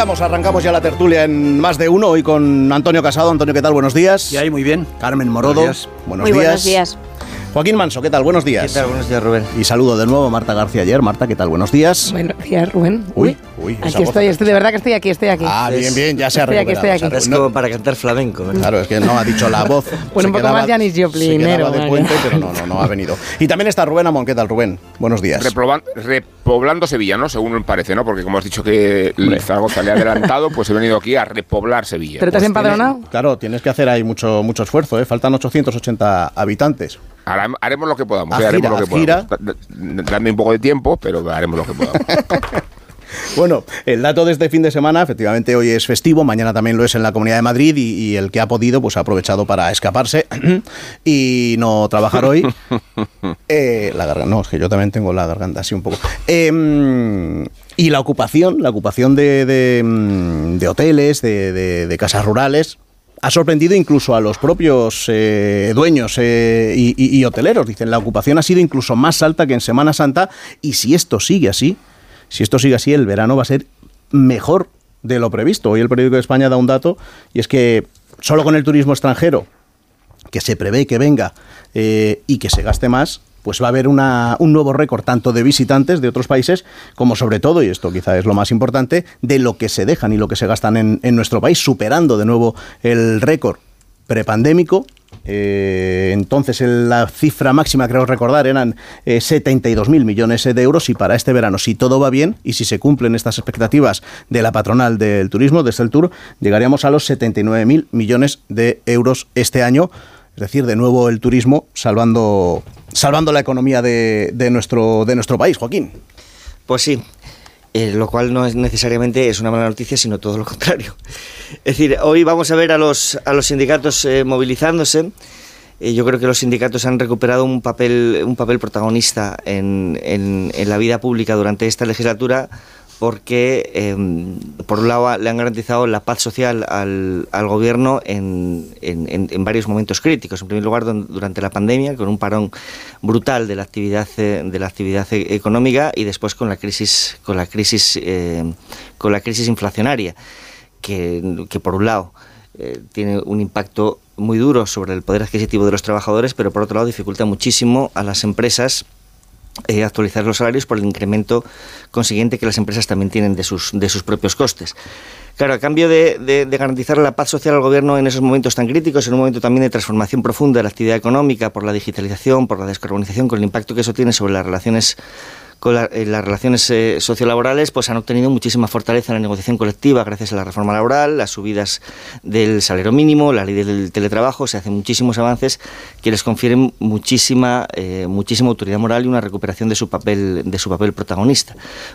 Arrancamos, arrancamos ya la tertulia en más de uno, hoy con Antonio Casado. Antonio, ¿qué tal? Buenos días. Y ahí, muy bien. Carmen Morodo. Buenos días. Buenos Muy días. buenos días. Joaquín Manso, ¿qué tal? Buenos días. ¿Qué tal? Buenos días, Rubén. Y saludo de nuevo a Marta García ayer. Marta, ¿qué tal? Buenos días. Buenos días, Rubén. Uy, uy, esa Aquí estoy, estoy, de verdad que estoy aquí, estoy aquí. Ah, bien, bien, ya se ha Estoy aquí, recuperado. estoy aquí. se Es como no- para cantar flamenco. ¿verdad? Claro, es que no ha dicho la voz. Bueno, Se un poco más Janis se Joplinero, quedaba de puente, pero no, no, no ha venido. Y también está Rubén Amón. ¿Qué tal, Rubén? Buenos días. Reproban- repoblando Sevilla, ¿no? Según parece, ¿no? Porque como has dicho que el Zaragoza le ha adelantado, pues he venido aquí a repoblar Sevilla. ¿Pero te has Pues empadronado? Claro, tienes que hacer ahí mucho, mucho esfuerzo, ¿eh? Faltan 880 habitantes. hará- haremos lo que podamos, ¿eh? haremos gira, lo que podamos. Da- da- Dame un poco de tiempo, pero haremos lo que podamos. Bueno, el dato de este fin de semana, efectivamente hoy es festivo, mañana también lo es en la Comunidad de Madrid y, y el que ha podido pues ha aprovechado para escaparse y no trabajar hoy. Eh, la garganta, no, es que yo también tengo la garganta así un poco. Em, y la ocupación, la ocupación de, de, mm, de hoteles, de, de- de casas rurales, ha sorprendido incluso a los propios eh, dueños eh, y, y- y hoteleros. Dicen, la ocupación ha sido incluso más alta que en Semana Santa y si esto sigue así, si esto sigue así, el verano va a ser mejor de lo previsto. Hoy el periódico de España da un dato y es que solo con el turismo extranjero, que se prevé que venga eh, y que se gaste más, pues va a haber un nuevo récord tanto de visitantes de otros países como sobre todo, y esto quizá es lo más importante, de lo que se dejan y lo que se gastan en nuestro país, superando de nuevo el récord prepandémico. Eh, entonces la cifra máxima, creo recordar, eran eh, 72.000 millones de euros y para este verano, si todo va bien y si se cumplen estas expectativas de la patronal del turismo, desde el Tour, llegaríamos a los 79.000 millones de euros este año. Es decir, de nuevo el turismo salvando, salvando la economía de, de nuestro, de nuestro país, Joaquín. Pues sí, eh, lo cual no es necesariamente es una mala noticia, sino todo lo contrario. Es decir, hoy vamos a ver a los, a los sindicatos eh, movilizándose. Eh, yo creo que los sindicatos han recuperado un papel, un papel protagonista en, en- en la vida pública durante esta legislatura porque, eh, por un lado, le han garantizado la paz social al, al gobierno en, en- varios momentos críticos. En primer lugar, durante la pandemia, con un parón brutal de la actividad, eh, de la actividad e- económica y después con la crisis, con la crisis, eh, con la crisis inflacionaria, que, que por un lado eh, tiene un impacto muy duro sobre el poder adquisitivo de los trabajadores, pero por otro lado dificulta muchísimo a las empresas eh, actualizar los salarios por el incremento consiguiente que las empresas también tienen de sus, de sus propios costes. Claro, a cambio de, de- de garantizar la paz social al gobierno en esos momentos tan críticos, en un momento también de transformación profunda de la actividad económica por la digitalización, por la descarbonización, con el impacto que eso tiene sobre las relaciones con la- eh, las relaciones eh, sociolaborales, pues han obtenido muchísima fortaleza en la negociación colectiva gracias a la reforma laboral, las subidas del salario mínimo, la ley del teletrabajo, se hacen muchísimos avances que les confieren muchísima, eh, muchísima autoridad moral y una recuperación de su papel, de su papel protagonista.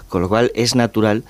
Con lo cual es natural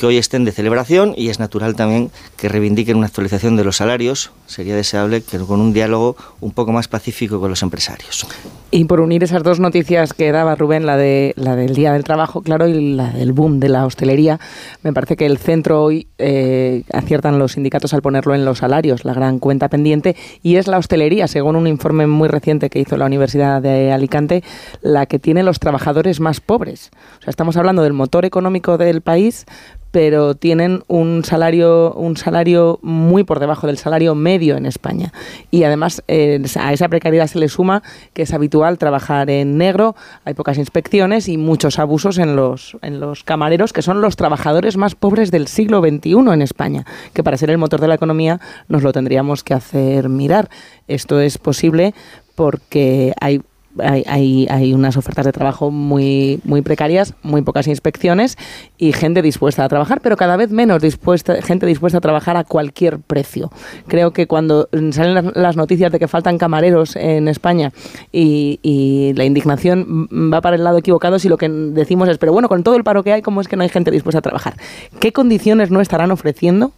que hoy estén de celebración y es natural también que reivindiquen una actualización de los salarios. Sería deseable que con un diálogo un poco más pacífico con los empresarios. Y por unir esas dos noticias que daba Rubén, la, de, la del Día del Trabajo, claro, y la del boom de la hostelería, me parece que el centro hoy eh, aciertan los sindicatos al ponerlo en los salarios, la gran cuenta pendiente, y es la hostelería, según un informe muy reciente que hizo la Universidad de Alicante, la que tiene los trabajadores más pobres. O sea, estamos hablando del motor económico del país, pero tienen un salario un salario muy por debajo del salario medio en España. Y además eh, a esa precariedad se le suma que es habitual trabajar en negro hay pocas inspecciones y muchos abusos en los en los camareros que son los trabajadores más pobres del siglo XXI en España que para ser el motor de la economía nos lo tendríamos que hacer mirar. Esto es posible porque hay hay, hay, hay unas ofertas de trabajo muy, muy precarias, muy pocas inspecciones y gente dispuesta a trabajar, pero cada vez menos dispuesta, gente dispuesta a trabajar a cualquier precio. Creo que cuando salen las, noticias de que faltan camareros en España y la indignación va para el lado equivocado si lo que decimos es, pero bueno, con todo el paro que hay, ¿cómo es que no hay gente dispuesta a trabajar? ¿Qué condiciones no estarán ofreciendo?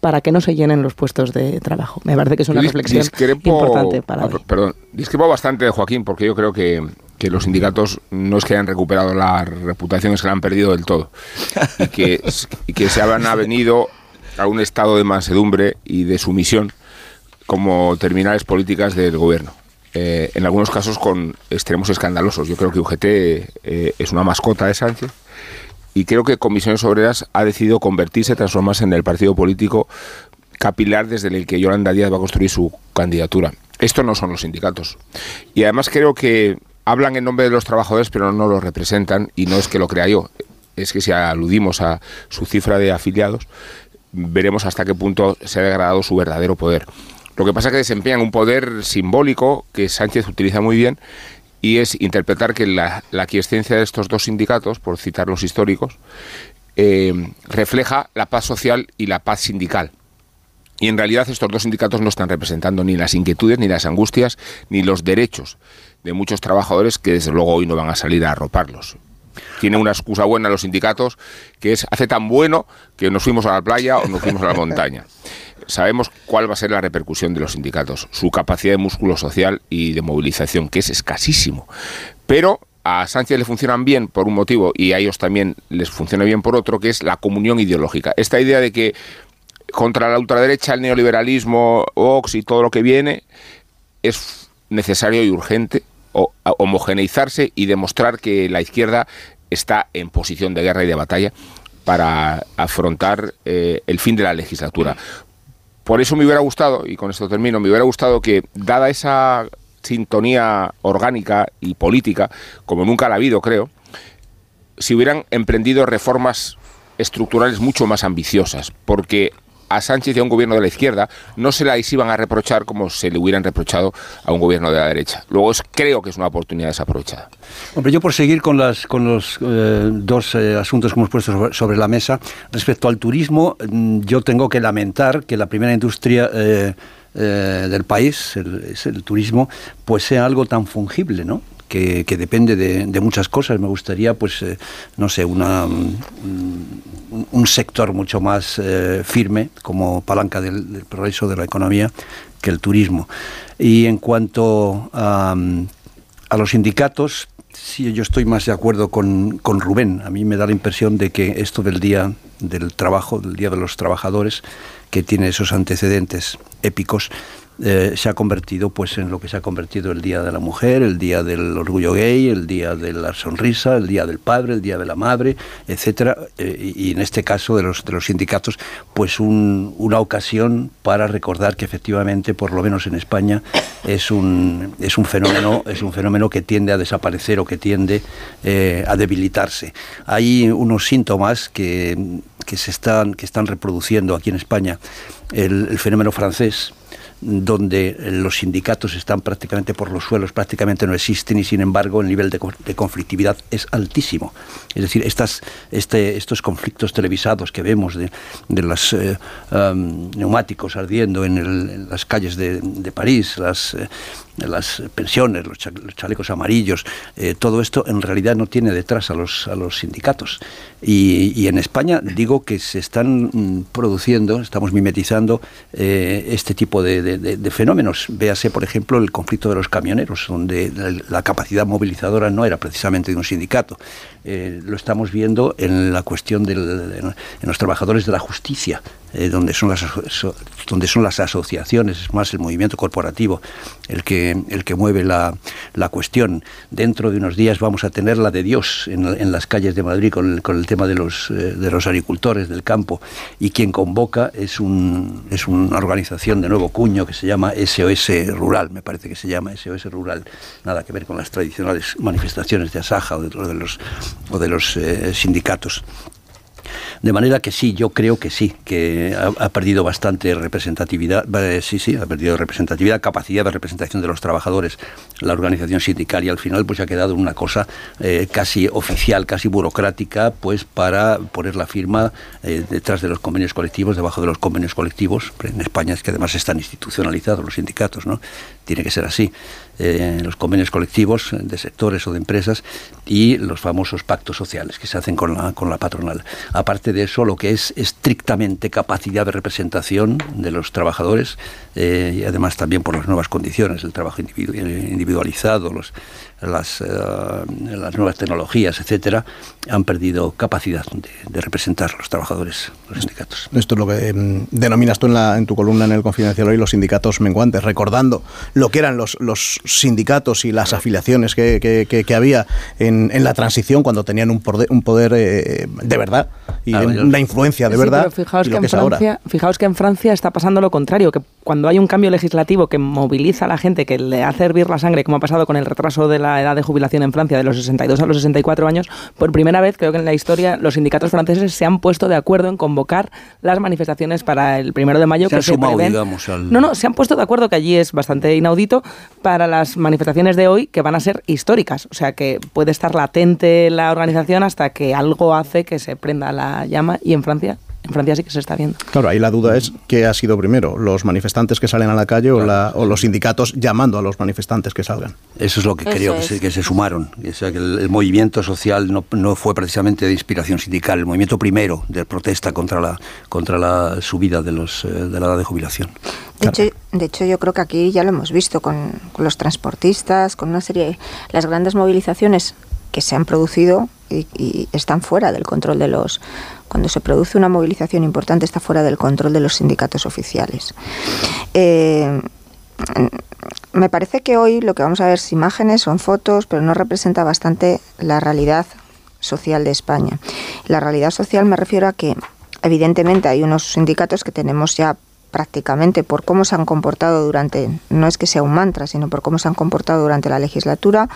Para que no se llenen los puestos de trabajo. Me parece que es una Dis- reflexión discrepo- importante para ah. Perdón, discrepo bastante de Joaquín porque yo creo que, que los sindicatos no es que hayan recuperado la reputación, es que la han perdido del todo. Y que, y que se han avenido a un estado de mansedumbre y de sumisión como terminales políticas del gobierno. Eh, en algunos casos con extremos escandalosos. Yo creo que UGT eh, es una mascota de Sánchez Y creo que Comisiones Obreras ha decidido convertirse, transformarse en el partido político capilar desde el que Yolanda Díaz va a construir su candidatura. Estos no son los sindicatos. Y además creo que hablan en nombre de los trabajadores, pero no los representan, y no es que lo crea yo, es que si aludimos a su cifra de afiliados, veremos hasta qué punto se ha degradado su verdadero poder. Lo que pasa es que desempeñan un poder simbólico que Sánchez utiliza muy bien y es interpretar que la, la de estos dos sindicatos, por citar los históricos, eh, refleja la paz social y la paz sindical. Y en realidad estos dos sindicatos no están representando ni las inquietudes, ni las angustias, ni los derechos de muchos trabajadores que desde luego hoy no van a salir a arroparlos. Tiene una excusa buena los sindicatos, que es hace tan bueno que nos fuimos a la playa o nos fuimos a la montaña. Sabemos cuál va a ser la repercusión de los sindicatos, su capacidad de músculo social y de movilización, que es escasísimo. Pero a Sánchez le funcionan bien por un motivo y a ellos también les funciona bien por otro, que es la comunión ideológica. Esta idea de que contra la ultraderecha, el neoliberalismo, Vox y todo lo que viene es necesario y urgente homogeneizarse y demostrar que la izquierda está en posición de guerra y de batalla para afrontar eh, el fin de la legislatura. Por eso me hubiera gustado, y con esto termino, me hubiera gustado que, dada esa sintonía orgánica y política, como nunca la ha habido, creo, si hubieran emprendido reformas estructurales mucho más ambiciosas, porque a Sánchez y a un gobierno de la izquierda no se la iban a reprochar como se le hubieran reprochado a un gobierno de la derecha. Luego creo que es una oportunidad desaprovechada. Hombre, yo por seguir con, las, con los eh, dos eh, asuntos que hemos puesto sobre, la mesa, respecto al turismo, mm, yo tengo que lamentar que la primera industria... Eh, del país, es el turismo, pues sea algo tan fungible, ¿no? Que, depende de, muchas cosas. Me gustaría, pues, eh, no sé, una, un, sector mucho más eh, firme como palanca del, progreso de la economía que el turismo. Y en cuanto a, a los sindicatos, sí, yo estoy más de acuerdo con, con Rubén. A mí me da la impresión de que esto del día del trabajo, del día de los trabajadores, que tiene esos antecedentes épicos, eh, se ha convertido pues en lo que se ha convertido el Día de la Mujer, el Día del Orgullo Gay, el Día de la Sonrisa, el Día del Padre, el Día de la Madre, etcétera, eh, y, en este caso de los, de los sindicatos, pues una ocasión para recordar que efectivamente, por lo menos en España, es un, es un fenómeno, es un fenómeno que tiende a desaparecer o que tiende eh, a debilitarse. Hay unos síntomas que, que se están, que están reproduciendo aquí en España. el fenómeno francés, donde los sindicatos están prácticamente por los suelos, prácticamente no existen y sin embargo el nivel de, conflictividad es altísimo. Es decir, estas, este, estos conflictos televisados que vemos de, los eh, neumáticos ardiendo en, las calles de, París, las, eh, las pensiones, los, chalecos amarillos, eh, todo esto en realidad no tiene detrás a los, a los sindicatos. Y, en España digo que se están mm, produciendo, estamos mimetizando eh, este tipo de, fenómenos. Véase, por ejemplo, el conflicto de los camioneros, donde la, capacidad movilizadora no era precisamente de un sindicato. Eh, lo estamos viendo en la cuestión de los trabajadores de la justicia, eh, donde, son las, donde son las asociaciones, es más el movimiento corporativo el que, el que mueve la, la cuestión. Dentro de unos días vamos a tener la de Dios en, las calles de Madrid con el, con el tema de los, eh, de los agricultores del campo y quien convoca es, un, es una organización de nuevo cuño que se llama SOS Rural, me parece que se llama SOS Rural, nada que ver con las tradicionales manifestaciones de Asaja o de, los, o de los eh, sindicatos. De manera que sí, yo creo que sí, que ha, perdido bastante representatividad, sí, sí, ha perdido representatividad, capacidad de representación de los trabajadores, la organización sindical y al final pues ha quedado una cosa eh, casi oficial, casi burocrática, pues para poner la firma eh, detrás de los convenios colectivos, debajo de los convenios colectivos. En España es que además están institucionalizados los sindicatos, ¿no? Tiene que ser así. Eh, los convenios colectivos de sectores o de empresas y los famosos pactos sociales que se hacen con la, con la patronal. Aparte de eso, lo que es estrictamente capacidad de representación de los trabajadores eh, y además también por las nuevas condiciones, el trabajo individualizado, los, las, eh, las nuevas tecnologías, etcétera, han perdido capacidad de, representar a los trabajadores, los sindicatos. Esto es lo que em, denominas tú en, la, en tu columna en el Confidencial hoy los sindicatos menguantes, recordando lo que eran los, los sindicatos y las afiliaciones que, que, había en, en, la transición cuando tenían un poder, un poder eh, de verdad y una influencia de verdad. fijaos, que, en Francia, fijaos que en Francia está pasando lo contrario, que cuando hay un cambio legislativo que moviliza a la gente, que le hace hervir la sangre, como ha pasado con el retraso de la la edad de jubilación en Francia de los 62 a los 64 años, por primera vez creo que en la historia los sindicatos franceses se han puesto de acuerdo en convocar las manifestaciones para el primero de mayo. Se que se digamos, No, no, se han puesto de acuerdo que allí es bastante inaudito para las manifestaciones de hoy que van a ser históricas. O sea que puede estar latente la organización hasta que algo hace que se prenda la llama y en Francia en Francia sí que se está viendo. Claro, ahí la duda es qué ha sido primero, los manifestantes que salen a la calle o, los sindicatos llamando a los manifestantes que salgan. Eso es lo que creo, que, se, que, se, sumaron. O sea, que el, movimiento social no, no, fue precisamente de inspiración sindical, el movimiento primero de protesta contra la, contra la subida de, los, eh, de la edad de jubilación. De, hecho, de hecho, yo creo que aquí ya lo hemos visto con, con los transportistas, con una serie de las grandes movilizaciones que se han producido y, están fuera del control de los... Cuando se produce una movilización importante está fuera del control de los sindicatos oficiales. Eh, me parece que hoy lo que vamos a ver es imágenes, son fotos, pero no representa bastante la realidad social de España. La realidad social me refiero a que evidentemente hay unos sindicatos que tenemos ya prácticamente por cómo se han comportado durante, no es que sea un mantra, sino por cómo se han comportado durante la legislatura,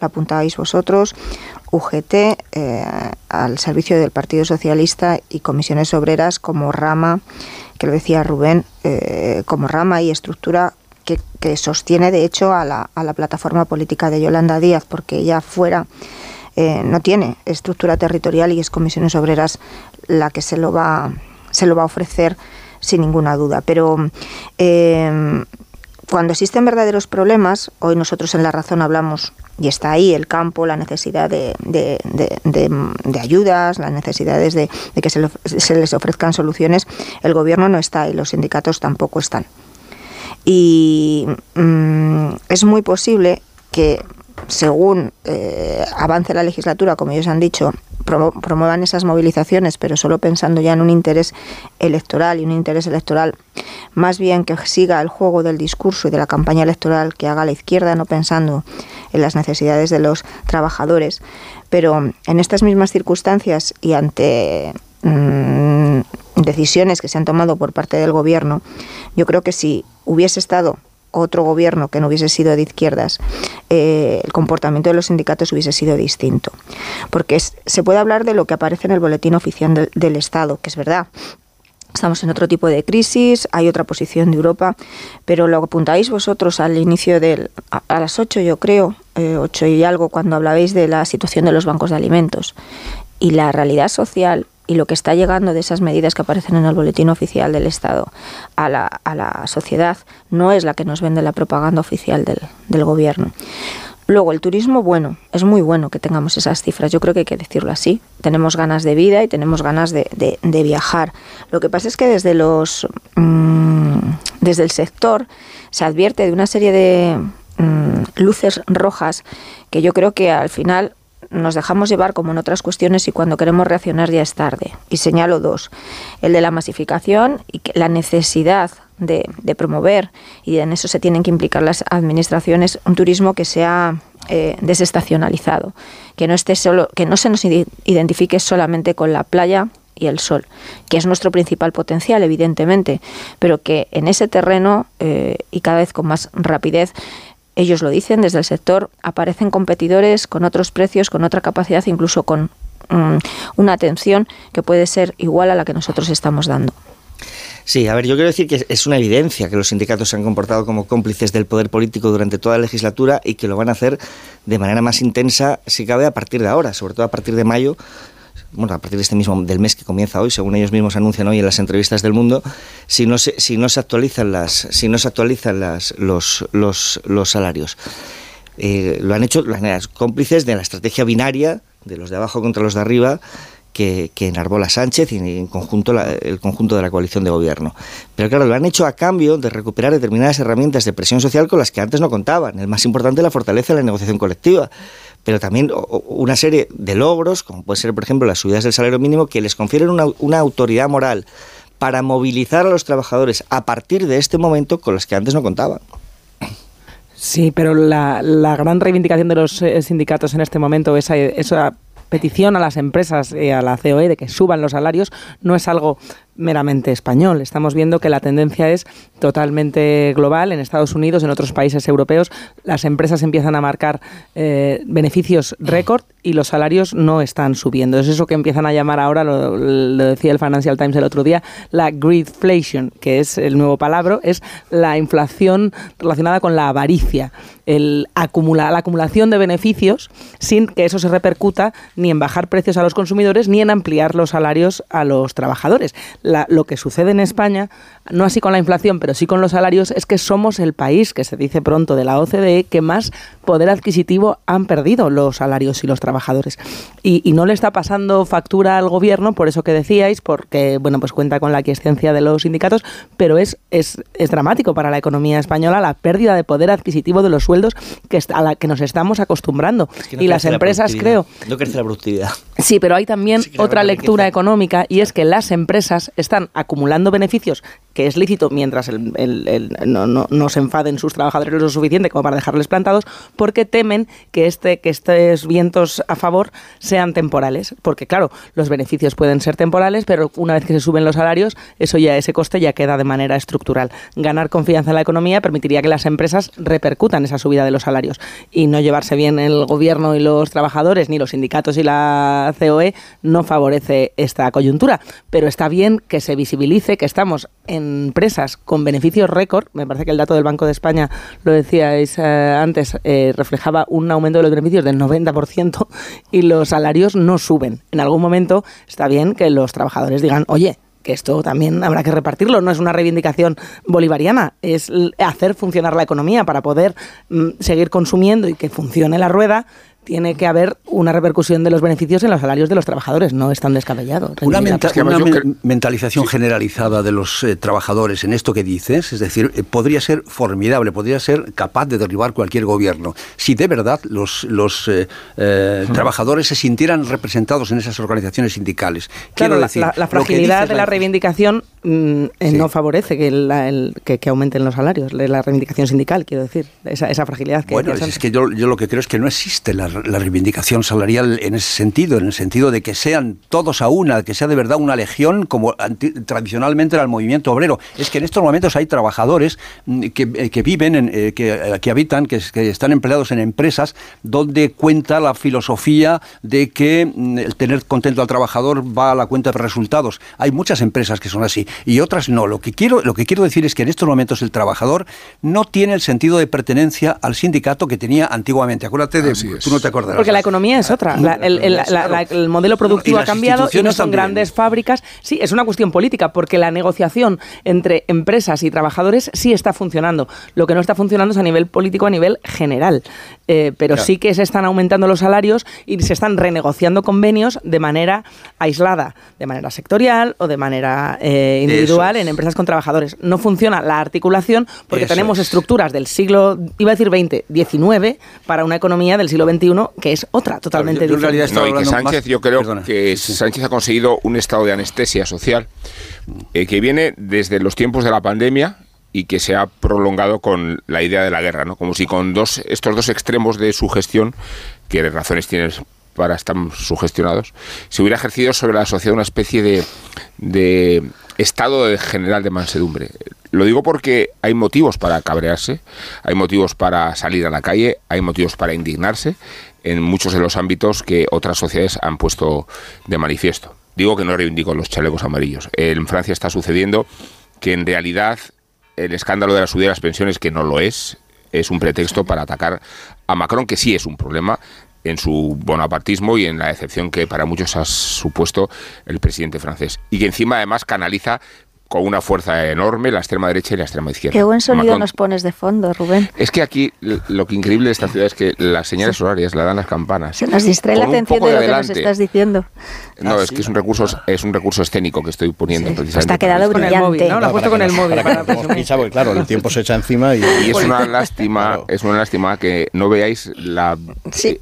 lo apuntabais vosotros, UGT eh, al servicio del Partido Socialista y comisiones obreras como rama, que lo decía Rubén, eh, como rama y estructura que, sostiene de hecho a la, a la, plataforma política de Yolanda Díaz, porque ella fuera eh, no tiene estructura territorial y es comisiones obreras la que se lo va, se lo va a ofrecer sin ninguna duda. Pero eh, cuando existen verdaderos problemas, hoy nosotros en La Razón hablamos, y está ahí el campo, la necesidad de, de, ayudas, las necesidades de, que se, les ofrezcan soluciones, el gobierno no está y los sindicatos tampoco están. Y mm, es muy posible que según eh, avance la legislatura, como ellos han dicho, promuevan esas movilizaciones, pero solo pensando ya en un interés electoral y un interés electoral más bien que siga el juego del discurso y de la campaña electoral que haga la izquierda, no pensando en las necesidades de los trabajadores. Pero en estas mismas circunstancias y ante mm, decisiones que se han tomado por parte del gobierno, yo creo que si hubiese estado otro gobierno que no hubiese sido de izquierdas, eh, el comportamiento de los sindicatos hubiese sido distinto. Porque se puede hablar de lo que aparece en el boletín oficial del, Estado, que es verdad. Estamos en otro tipo de crisis, hay otra posición de Europa, pero lo apuntáis vosotros al inicio del. a, las 8, yo creo, eh, 8 y algo, cuando hablabais de la situación de los bancos de alimentos. Y la realidad social y lo que está llegando de esas medidas que aparecen en el boletín oficial del Estado a la, a la sociedad no es la que nos vende la propaganda oficial del, del gobierno. Luego, el turismo, bueno, es muy bueno que tengamos esas cifras, yo creo que hay que decirlo así. Tenemos ganas de vida y tenemos ganas de, de, viajar. Lo que pasa es que desde, los, mm, desde el sector se advierte de una serie de mm, luces rojas que yo creo que al final nos dejamos llevar como en otras cuestiones y cuando queremos reaccionar ya es tarde. Y señalo dos. El de la masificación y la necesidad de, promover, y en eso se tienen que implicar las administraciones, un turismo que sea eh, desestacionalizado, que no, esté solo, que no se nos identifique solamente con la playa y el sol, que es nuestro principal potencial, evidentemente, pero que en ese terreno eh, y cada vez con más rapidez ellos lo dicen desde el sector, aparecen competidores con otros precios, con otra capacidad, incluso con mm, una atención que puede ser igual a la que nosotros estamos dando. Sí, a ver, yo quiero decir que es una evidencia que los sindicatos se han comportado como cómplices del poder político durante toda la legislatura y que lo van a hacer de manera más intensa, si cabe, a partir de ahora, sobre todo a partir de mayo, bueno, a partir de este mismo del mes que comienza hoy, según ellos mismos anuncian hoy en las entrevistas del mundo, si no se, actualizan las, si no se actualizan los, los, salarios. Eh, lo han hecho las cómplices de la estrategia binaria de los de abajo contra los de arriba que, que enarbola Sánchez y en conjunto el conjunto de la coalición de gobierno. Pero claro, lo han hecho a cambio de recuperar determinadas herramientas de presión social con las que antes no contaban. El más importante, la fortaleza de la negociación colectiva pero también una serie de logros, como puede ser, por ejemplo, las subidas del salario mínimo, que les confieren una, una autoridad moral para movilizar a los trabajadores a partir de este momento con los que antes no contaban. Sí, pero la, gran reivindicación de los eh, sindicatos en este momento, esa, esa petición a las empresas y a la COE de que suban los salarios, no es algo meramente español. Estamos viendo que la tendencia es totalmente global. En Estados Unidos, en otros países europeos, las empresas empiezan a marcar eh, beneficios récord y los salarios no están subiendo. Es eso que empiezan a llamar ahora, lo, decía el Financial Times el otro día, la greedflation, que es el nuevo palabra, es la inflación relacionada con la avaricia, el acumula, la acumulación de beneficios sin que eso se repercuta ni en bajar precios a los consumidores ni en ampliar los salarios a los trabajadores lo que sucede en España, no así con la inflación, pero sí con los salarios, es que somos el país, que se dice pronto de la OCDE, que más poder adquisitivo han perdido los salarios y los trabajadores. Y, no le está pasando factura al gobierno, por eso que decíais, porque bueno, pues cuenta con la aquiescencia de los sindicatos, pero es, es, es dramático para la economía española la pérdida de poder adquisitivo de los sueldos que a la que nos estamos acostumbrando. y las empresas, creo. No crece la productividad. Sí, pero hay también otra lectura económica y es que las empresas están acumulando beneficios que es lícito mientras el, no, se enfaden sus trabajadores lo suficiente como para dejarles plantados, porque temen que, este, que estos vientos a favor sean temporales. Porque, claro, los beneficios pueden ser temporales, pero una vez que se suben los salarios, eso ya, ese coste ya queda de manera estructural. Ganar confianza en la economía permitiría que las empresas repercutan esa subida de los salarios y no llevarse bien el gobierno y los trabajadores, ni los sindicatos y la COE, no favorece esta coyuntura. Pero está bien que se visibilice que estamos en empresas con beneficios récord, me parece que el dato del Banco de España, lo decíais eh, antes, eh, reflejaba un aumento de los beneficios del 90% y los salarios no suben. En algún momento está bien que los trabajadores digan, oye, que esto también habrá que repartirlo, no es una reivindicación bolivariana, es hacer funcionar la economía para poder mm, seguir consumiendo y que funcione la rueda tiene que haber una repercusión de los beneficios en los salarios de los trabajadores, no es tan descabellado. Una, mentalización generalizada de los eh, trabajadores en esto que dices, es decir, eh, podría ser formidable, podría ser capaz de derribar cualquier gobierno, si de verdad los, los eh, trabajadores se sintieran representados en esas organizaciones sindicales. Claro, la, fragilidad de la reivindicación mm, no favorece que, que, aumenten los salarios, la reivindicación sindical, quiero decir, esa, esa fragilidad que... Bueno, es que yo, yo lo que creo es que no existe la la reivindicación salarial en ese sentido, en el sentido de que sean todos a una, que sea de verdad una legión como tradicionalmente era el movimiento obrero. Es que en estos momentos hay trabajadores mm, que, que viven, en, eh, que, eh, que, habitan, que, están empleados en empresas donde cuenta la filosofía de que mm, el tener contento al trabajador va a la cuenta de resultados. Hay muchas empresas que son así y otras no. Lo que quiero, lo que quiero decir es que en estos momentos el trabajador no tiene el sentido de pertenencia al sindicato que tenía antiguamente. Acuérdate de, tú no te acordarás. Porque la economía es otra. el, modelo productivo ha cambiado y no son grandes fábricas. Sí, es una cuestión política, porque la negociación entre empresas y trabajadores sí está funcionando. Lo que no está funcionando es a nivel político, a nivel general. Eh, pero sí que se están aumentando los salarios y se están renegociando convenios de manera aislada, de manera sectorial o de manera eh, individual en empresas con trabajadores. No funciona la articulación porque tenemos estructuras del siglo, iba a decir 20, 19 para una economía del siglo XXI que es otra, totalmente diferente. No, y que Sánchez, yo creo que Sánchez ha conseguido un estado de anestesia social eh, que viene desde los tiempos de la pandemia y que se ha prolongado con la idea de la guerra, ¿no? Como si con dos, estos dos extremos de su gestión, que razones tienes para estar sugestionados, se hubiera ejercido sobre la sociedad una especie de, de estado general de mansedumbre. Lo digo porque hay motivos para cabrearse, hay motivos para salir a la calle, hay motivos para indignarse en muchos de los ámbitos que otras sociedades han puesto de manifiesto. Digo que no reivindico los chalecos amarillos. En Francia está sucediendo que en realidad el escándalo de la subida de las pensiones, que no lo es, es un pretexto para atacar a Macron, que sí es un problema en su bonapartismo y en la decepción que para muchos ha supuesto el presidente francés. Y que encima además canaliza con una fuerza enorme la extrema derecha y la extrema izquierda. Qué buen sonido nos pones de fondo, Rubén. Es que aquí lo que increíble de esta ciudad es que las señales horarias la dan las campanas. Se nos distrae la atención de, lo que nos estás diciendo. No, ah, es que es un recurso es un recurso escénico que estoy poniendo precisamente. Está quedado brillante. ¿no? Lo ha puesto con el móvil. Para porque claro, el tiempo se echa encima y, y es una lástima, es una lástima que no veáis la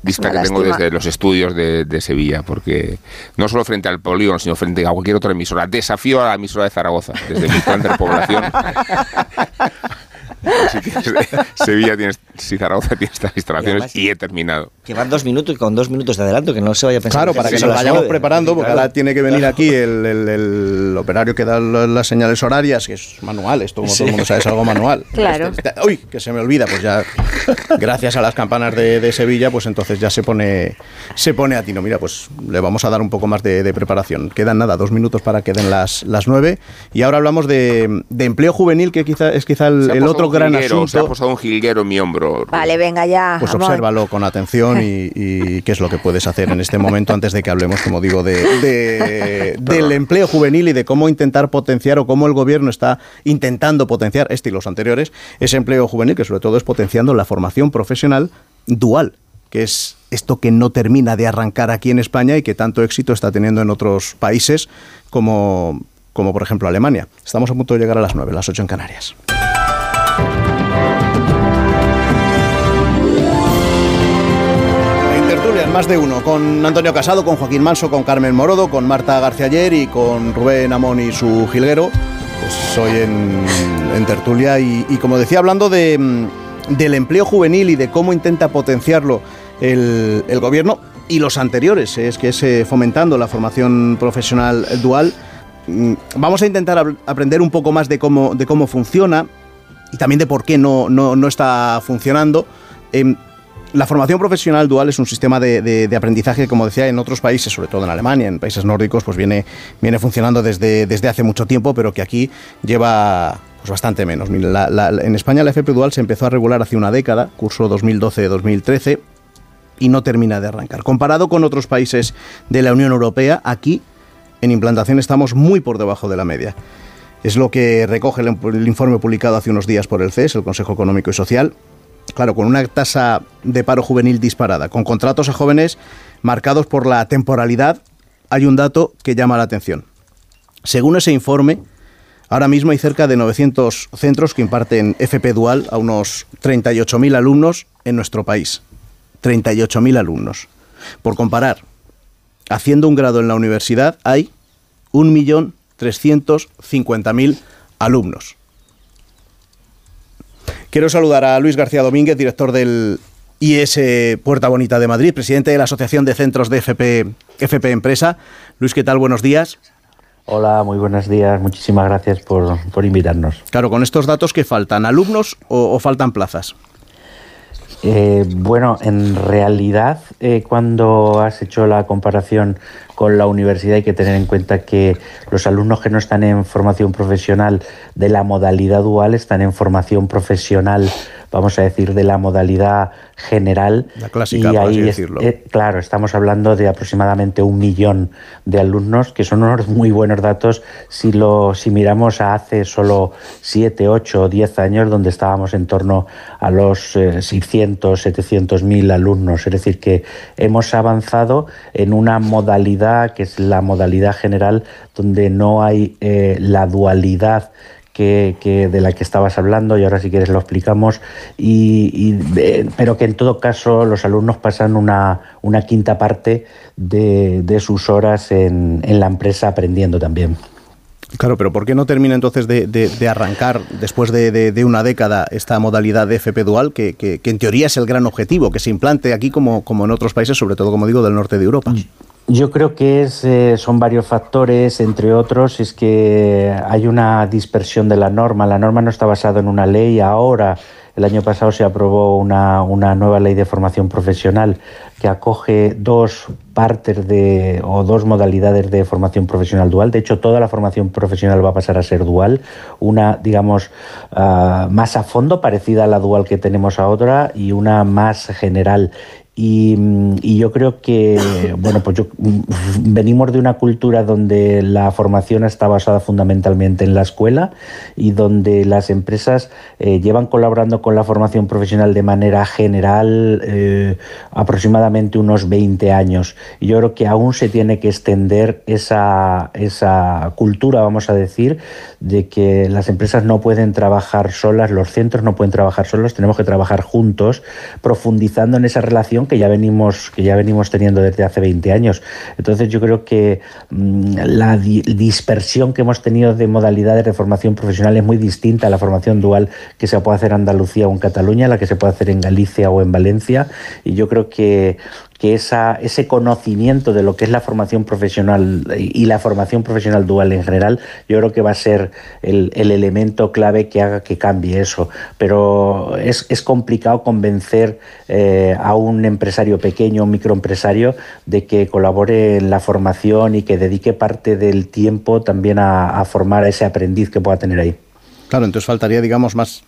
vista que tengo desde los estudios de, de, Sevilla, porque no solo frente al polígono, sino frente a cualquier otra emisora. Desafío a la emisora de Zaragoza, desde mi plan de población. Sevilla tiene, si Zaragoza tiene estas instalaciones y, he terminado. Que van dos minutos y con dos minutos de adelanto, que no se vaya a pensar. Claro, para que nos vayamos preparando, porque ahora tiene que venir aquí el, operario que da las señales horarias, que es manual, esto como todo el mundo sabe, es algo manual. Claro. Este, este, uy, que se me olvida, pues ya, gracias a las campanas de, Sevilla, pues entonces ya se pone, se pone a tino. Mira, pues le vamos a dar un poco más de, preparación. Quedan nada, dos minutos para que den las, las nueve. Y ahora hablamos de, empleo juvenil, que quizá es quizá el, otro gran asunto. Se ha posado un jilguero en mi hombro. Vale, venga ya. Pues obsérvalo con atención y, qué es lo que puedes hacer en este momento antes de que hablemos, como digo, de, del empleo juvenil y de cómo intentar potenciar o cómo el gobierno está intentando potenciar, este y los anteriores, ese empleo juvenil, que sobre todo es potenciando la formación profesional dual, que es esto que no termina de arrancar aquí en España y que tanto éxito está teniendo en otros países como, como por ejemplo Alemania. Estamos a punto de llegar a las 9, las 8 en Canarias. Más de uno, con Antonio Casado, con Joaquín Manso, con Carmen Morodo, con Marta García Ayer y con Rubén Amón y su jilguero. Pues hoy en, tertulia y, como decía, hablando mm, del empleo juvenil y de cómo intenta potenciarlo el, gobierno y los anteriores, es que es eh, fomentando la formación profesional dual. Mm, vamos a intentar aprender un poco más de cómo, de cómo funciona y también de por qué no, no, está funcionando. Em, la formación profesional dual es un sistema de, aprendizaje que, como decía, en otros países, sobre todo en Alemania, en países nórdicos, pues viene, viene funcionando desde, desde hace mucho tiempo, pero que aquí lleva pues bastante menos. en España la FP Dual se empezó a regular hace una década, curso 2012-2013, y no termina de arrancar. Comparado con otros países de la Unión Europea, aquí en implantación estamos muy por debajo de la media. Es lo que recoge el, informe publicado hace unos días por el CES, el Consejo Económico y Social, claro, con una tasa de paro juvenil disparada, con contratos a jóvenes marcados por la temporalidad, hay un dato que llama la atención. Según ese informe, ahora mismo hay cerca de 900 centros que imparten FP Dual a unos 38.000 alumnos en nuestro país. 38.000 alumnos. Por comparar, haciendo un grado en la universidad hay 1.350.000 alumnos. Quiero saludar a Luis García Domínguez, director del IS Puerta Bonita de Madrid, presidente de la Asociación de Centros de FP, FP Empresa. Luis, ¿qué tal? Buenos días. Hola, muy buenos días. Muchísimas gracias por, invitarnos. Claro, con estos datos que faltan, ¿alumnos o, faltan plazas? Eh, bueno, en realidad, eh, cuando has hecho la comparación con la universidad hay que tener en cuenta que los alumnos que no están en formación profesional de la modalidad dual están en formación profesional vamos a decir, de la modalidad general. La clásica, y ahí decirlo. Eh, claro, estamos hablando de aproximadamente un millón de alumnos, que son unos muy buenos datos si, lo, si miramos a hace solo 7, 8 o 10 años, donde estábamos en torno a los 600, 700 mil alumnos. Es decir, que hemos avanzado en una modalidad que es la modalidad general, donde no hay eh, la dualidad que, de la que estabas hablando y ahora si quieres lo explicamos, y, pero que en todo caso los alumnos pasan una, una quinta parte de, sus horas en, la empresa aprendiendo también. Claro, pero ¿por qué no termina entonces de, arrancar después de, una década esta modalidad de FP Dual, que, que, en teoría es el gran objetivo, que se implante aquí como, como en otros países, sobre todo, como digo, del norte de Europa? Yo creo que es, eh, son varios factores, entre otros, es que hay una dispersión de la norma. La norma no está basada en una ley. Ahora, el año pasado se aprobó una, una nueva ley de formación profesional que acoge dos partes de, o dos modalidades de formación profesional dual. De hecho, toda la formación profesional va a pasar a ser dual. Una, digamos, ah, más a fondo, parecida a la dual que tenemos ahora, y una más general y, yo creo que, bueno, pues yo, venimos de una cultura donde la formación está basada fundamentalmente en la escuela y donde las empresas eh, llevan colaborando con la formación profesional de manera general eh, aproximadamente unos 20 años. Yo creo que aún se tiene que extender esa, esa cultura, vamos a decir, de que las empresas no pueden trabajar solas, los centros no pueden trabajar solos, tenemos que trabajar juntos, profundizando en esa relación que ya venimos, que ya venimos teniendo desde hace 20 años. Entonces yo creo que mm, la dispersión que hemos tenido de modalidades de formación profesional es muy distinta a la formación dual que se puede hacer en Andalucía o en Cataluña, la que se puede hacer en Galicia o en Valencia. Y yo creo que que ese conocimiento de lo que es la formación profesional y la formación profesional dual en general, yo creo que va a ser el, elemento clave que haga que cambie eso. Pero es, complicado convencer eh, a un empresario pequeño, un microempresario, de que colabore en la formación y que dedique parte del tiempo también a, a formar a ese aprendiz que pueda tener ahí. Claro, entonces faltaría, digamos, más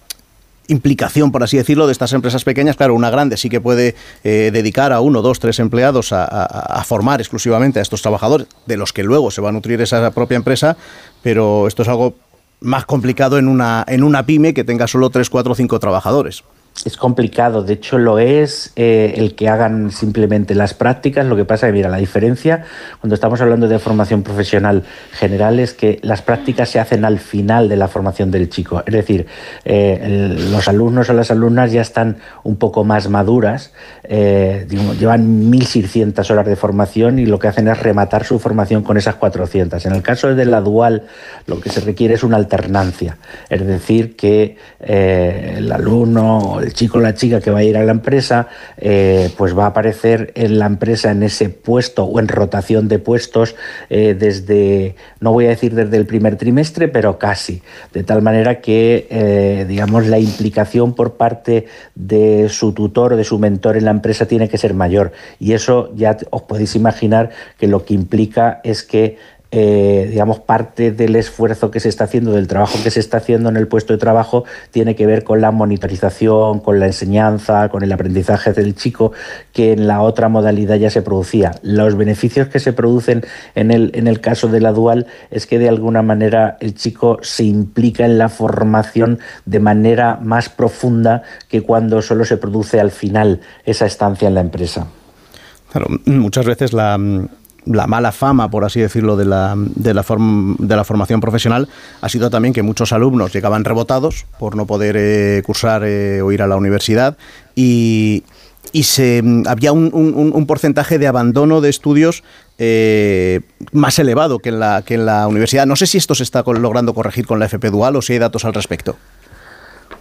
implicación, por así decirlo, de estas empresas pequeñas. Claro, una grande sí que puede eh, dedicar a uno, dos, tres empleados a, formar exclusivamente a estos trabajadores, de los que luego se va a nutrir esa propia empresa, pero esto es algo más complicado en una, en una pyme que tenga solo tres, cuatro o cinco trabajadores es complicado, de hecho lo es eh, el que hagan simplemente las prácticas. Lo que pasa es que, mira, la diferencia cuando estamos hablando de formación profesional general es que las prácticas se hacen al final de la formación del chico. Es decir, eh, los alumnos o las alumnas ya están un poco más maduras, eh, llevan 1.600 horas de formación y lo que hacen es rematar su formación con esas 400. En el caso de la dual, lo que se requiere es una alternancia, es decir, que el alumno el chico o la chica que va a ir a la empresa, eh, pues va a aparecer en la empresa en ese puesto o en rotación de puestos eh, desde, no voy a decir desde el primer trimestre, pero casi. De tal manera que, eh, digamos, la implicación por parte de su tutor o de su mentor en la empresa tiene que ser mayor. Y eso ya os podéis imaginar que lo que implica es que eh, digamos, parte del esfuerzo que se está haciendo, del trabajo que se está haciendo en el puesto de trabajo, tiene que ver con la monitorización, con la enseñanza, con el aprendizaje del chico, que en la otra modalidad ya se producía. Los beneficios que se producen en el, en el caso de la dual es que de alguna manera el chico se implica en la formación de manera más profunda que cuando solo se produce al final esa estancia en la empresa. Claro, muchas veces la, la mala fama, por así decirlo, de la, de la, de la formación profesional ha sido también que muchos alumnos llegaban rebotados por no poder eh, cursar eh, o ir a la universidad y, y se, había un, un, porcentaje de abandono de estudios eh, más elevado que en, la, que en la universidad. No sé si esto se está logrando corregir con la FP Dual o si hay datos al respecto.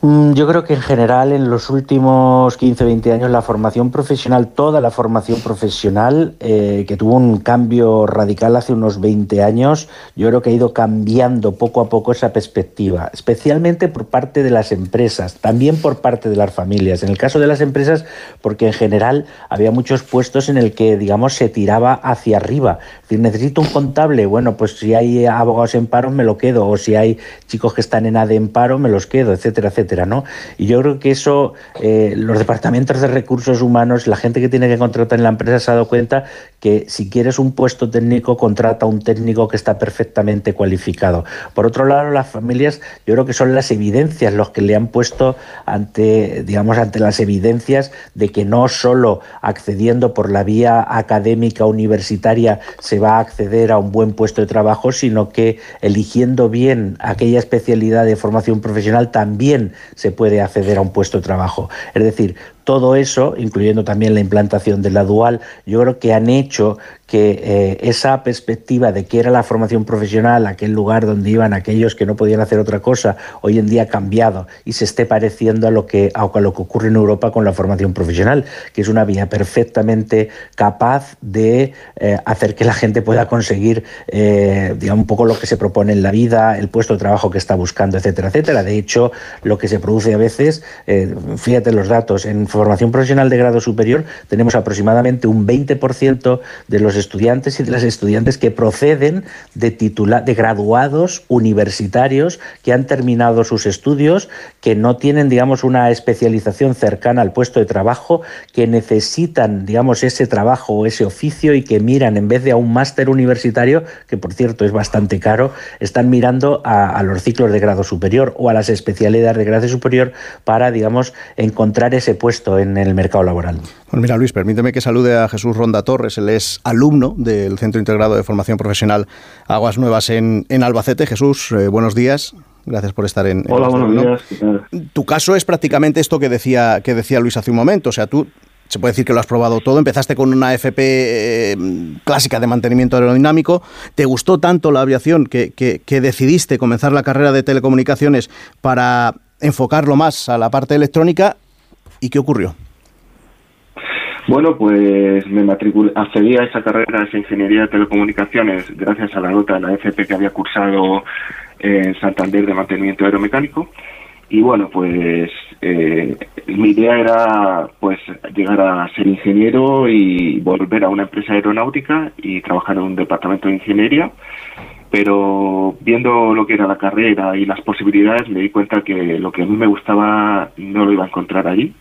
Mm, yo creo que en general en los últimos 15 o 20 años la formación profesional, toda la formación profesional, eh, que tuvo un cambio radical hace unos 20 años, yo creo que ha ido cambiando poco a poco esa perspectiva, especialmente por parte de las empresas, también por parte de las familias. En el caso de las empresas, porque en general había muchos puestos en el que, digamos, se tiraba hacia arriba. Necesito un contable, bueno, pues si hay abogados en paro me lo quedo, o si hay chicos que están en ADE en paro me los quedo, etcétera, etcétera. ¿no? Y yo creo que eso, eh, los departamentos de recursos humanos, la gente que tiene que contratar en la empresa se ha dado cuenta que si quieres un puesto técnico, contrata a un técnico que está perfectamente cualificado. Por otro lado, las familias, yo creo que son las evidencias los que le han puesto ante, digamos, ante las evidencias de que no solo accediendo por la vía académica universitaria se va a acceder a un buen puesto de trabajo, sino que eligiendo bien aquella especialidad de formación profesional también se puede acceder a un puesto de trabajo. Es decir, todo eso, incluyendo también la implantación de la dual, yo creo que han hecho que eh, esa perspectiva de que era la formación profesional, aquel lugar donde iban aquellos que no podían hacer otra cosa, hoy en día ha cambiado y se esté pareciendo a lo que, a lo que ocurre en Europa con la formación profesional, que es una vía perfectamente capaz de eh, hacer que la gente pueda conseguir eh, digamos, un poco lo que se propone en la vida, el puesto de trabajo que está buscando, etcétera, etcétera. De hecho, lo que se produce a veces, fíjate los datos, en formación profesional de grado superior tenemos aproximadamente un 20% de los estudiantes y de las estudiantes que proceden de, de graduados universitarios que han terminado sus estudios, que no tienen, digamos, una especialización cercana al puesto de trabajo, que necesitan, digamos, ese trabajo o ese oficio y que miran, en vez de a un máster universitario, que por cierto es bastante caro, están mirando a los ciclos de grado superior o a las especialidades de grado superior para, digamos, encontrar ese puesto en el mercado laboral. Bueno, mira Luis, permíteme que salude a Jesús Ronda Torres, él es alumno del Centro Integrado de Formación Profesional Aguas Nuevas en, Albacete. Jesús, eh, buenos días. Gracias por estar en. Hola, buenos días. Tu caso es prácticamente esto que decía, que decía Luis hace un momento. O sea, tú se puede decir que lo has probado todo. Empezaste con una FP eh, clásica de mantenimiento aerodinámico. ¿Te gustó tanto la aviación que, que, decidiste comenzar la carrera de telecomunicaciones para enfocarlo más a la parte electrónica? ¿Y qué ocurrió? Bueno, pues me matriculé, accedí a esa carrera de ingeniería de telecomunicaciones gracias a la nota de la FP que había cursado en Santander de mantenimiento aeromecánico. Y bueno, pues eh, mi idea era pues llegar a ser ingeniero y volver a una empresa aeronáutica y trabajar en un departamento de ingeniería. Pero viendo lo que era la carrera y las posibilidades, me di cuenta que lo que a mí me gustaba no lo iba a encontrar allí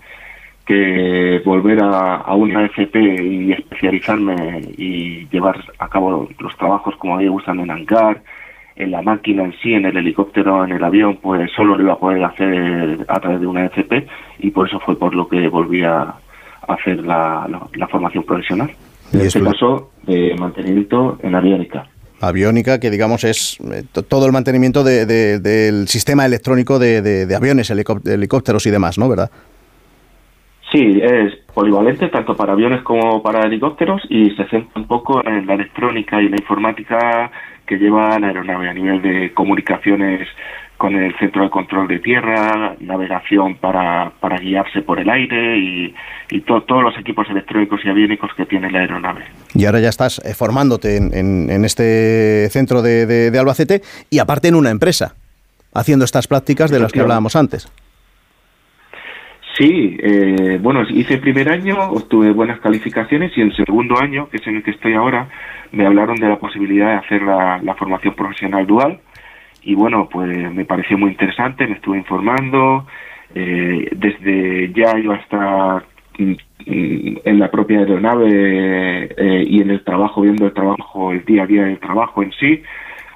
que volver a, una FP y especializarme y llevar a cabo los trabajos como a mí me gustan en hangar, en la máquina en sí, en el helicóptero, en el avión, pues solo lo iba a poder hacer a través de una FP y por eso fue por lo que volví a hacer la, formación profesional. En este caso, de mantenimiento en aviónica. Aviónica, que digamos es eh, todo el mantenimiento del sistema electrónico de, aviones, helicópteros y demás, ¿no? ¿Verdad? Sí, es polivalente tanto para aviones como para helicópteros y se centra un poco en la electrónica y la informática que lleva la aeronave a nivel de comunicaciones con el centro de control de tierra, navegación para, para guiarse por el aire y, y todos los equipos electrónicos y aviónicos que tiene la aeronave. Y ahora ya estás eh, formándote en, en, este centro de, de Albacete y aparte en una empresa, haciendo estas prácticas de las que hablábamos antes. Sí, eh, bueno, hice el primer año, obtuve buenas calificaciones y el segundo año, que es en el que estoy ahora, me hablaron de la posibilidad de hacer la, formación profesional dual. Y bueno, pues me pareció muy interesante, me estuve informando, eh, desde ya yo hasta mm, en la propia aeronave eh, y en el trabajo, viendo el trabajo, el día a día del trabajo en sí,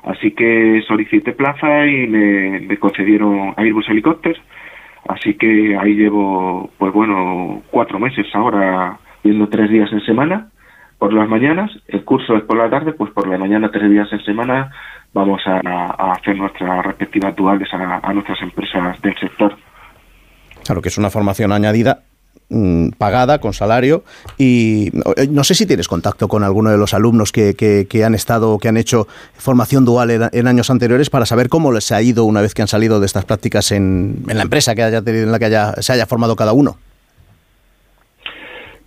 así que solicité plaza y me, me concedieron Airbus Helicópteros Así que ahí llevo, pues bueno, cuatro meses ahora viendo tres días en semana por las mañanas, el curso es por la tarde, pues por la mañana tres días en semana vamos a, hacer nuestras respectivas duales a nuestras empresas del sector. Claro que es una formación añadida Mm, pagada, con salario. Y eh, no sé si tienes contacto con alguno de los alumnos que, que, han estado, que han hecho formación dual en, años anteriores para saber cómo les ha ido una vez que han salido de estas prácticas en, en la empresa que haya tenido, en la que haya, se haya formado cada uno.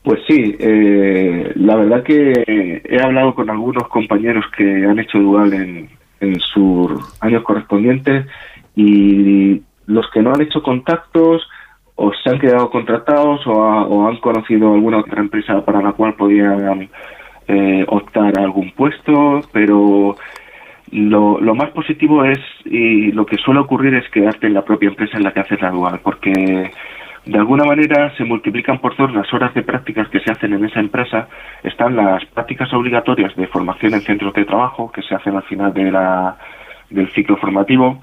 Pues sí, eh, la verdad que he hablado con algunos compañeros que han hecho dual en, en sus años correspondientes y los que no han hecho contactos o se han quedado contratados o, han conocido alguna otra empresa para la cual podían eh, optar a algún puesto, pero lo, lo, más positivo es, y lo que suele ocurrir es quedarte en la propia empresa en la que haces la dual, porque de alguna manera se multiplican por dos las horas de prácticas que se hacen en esa empresa. Están las prácticas obligatorias de formación en centros de trabajo, que se hacen al final de la, del ciclo formativo,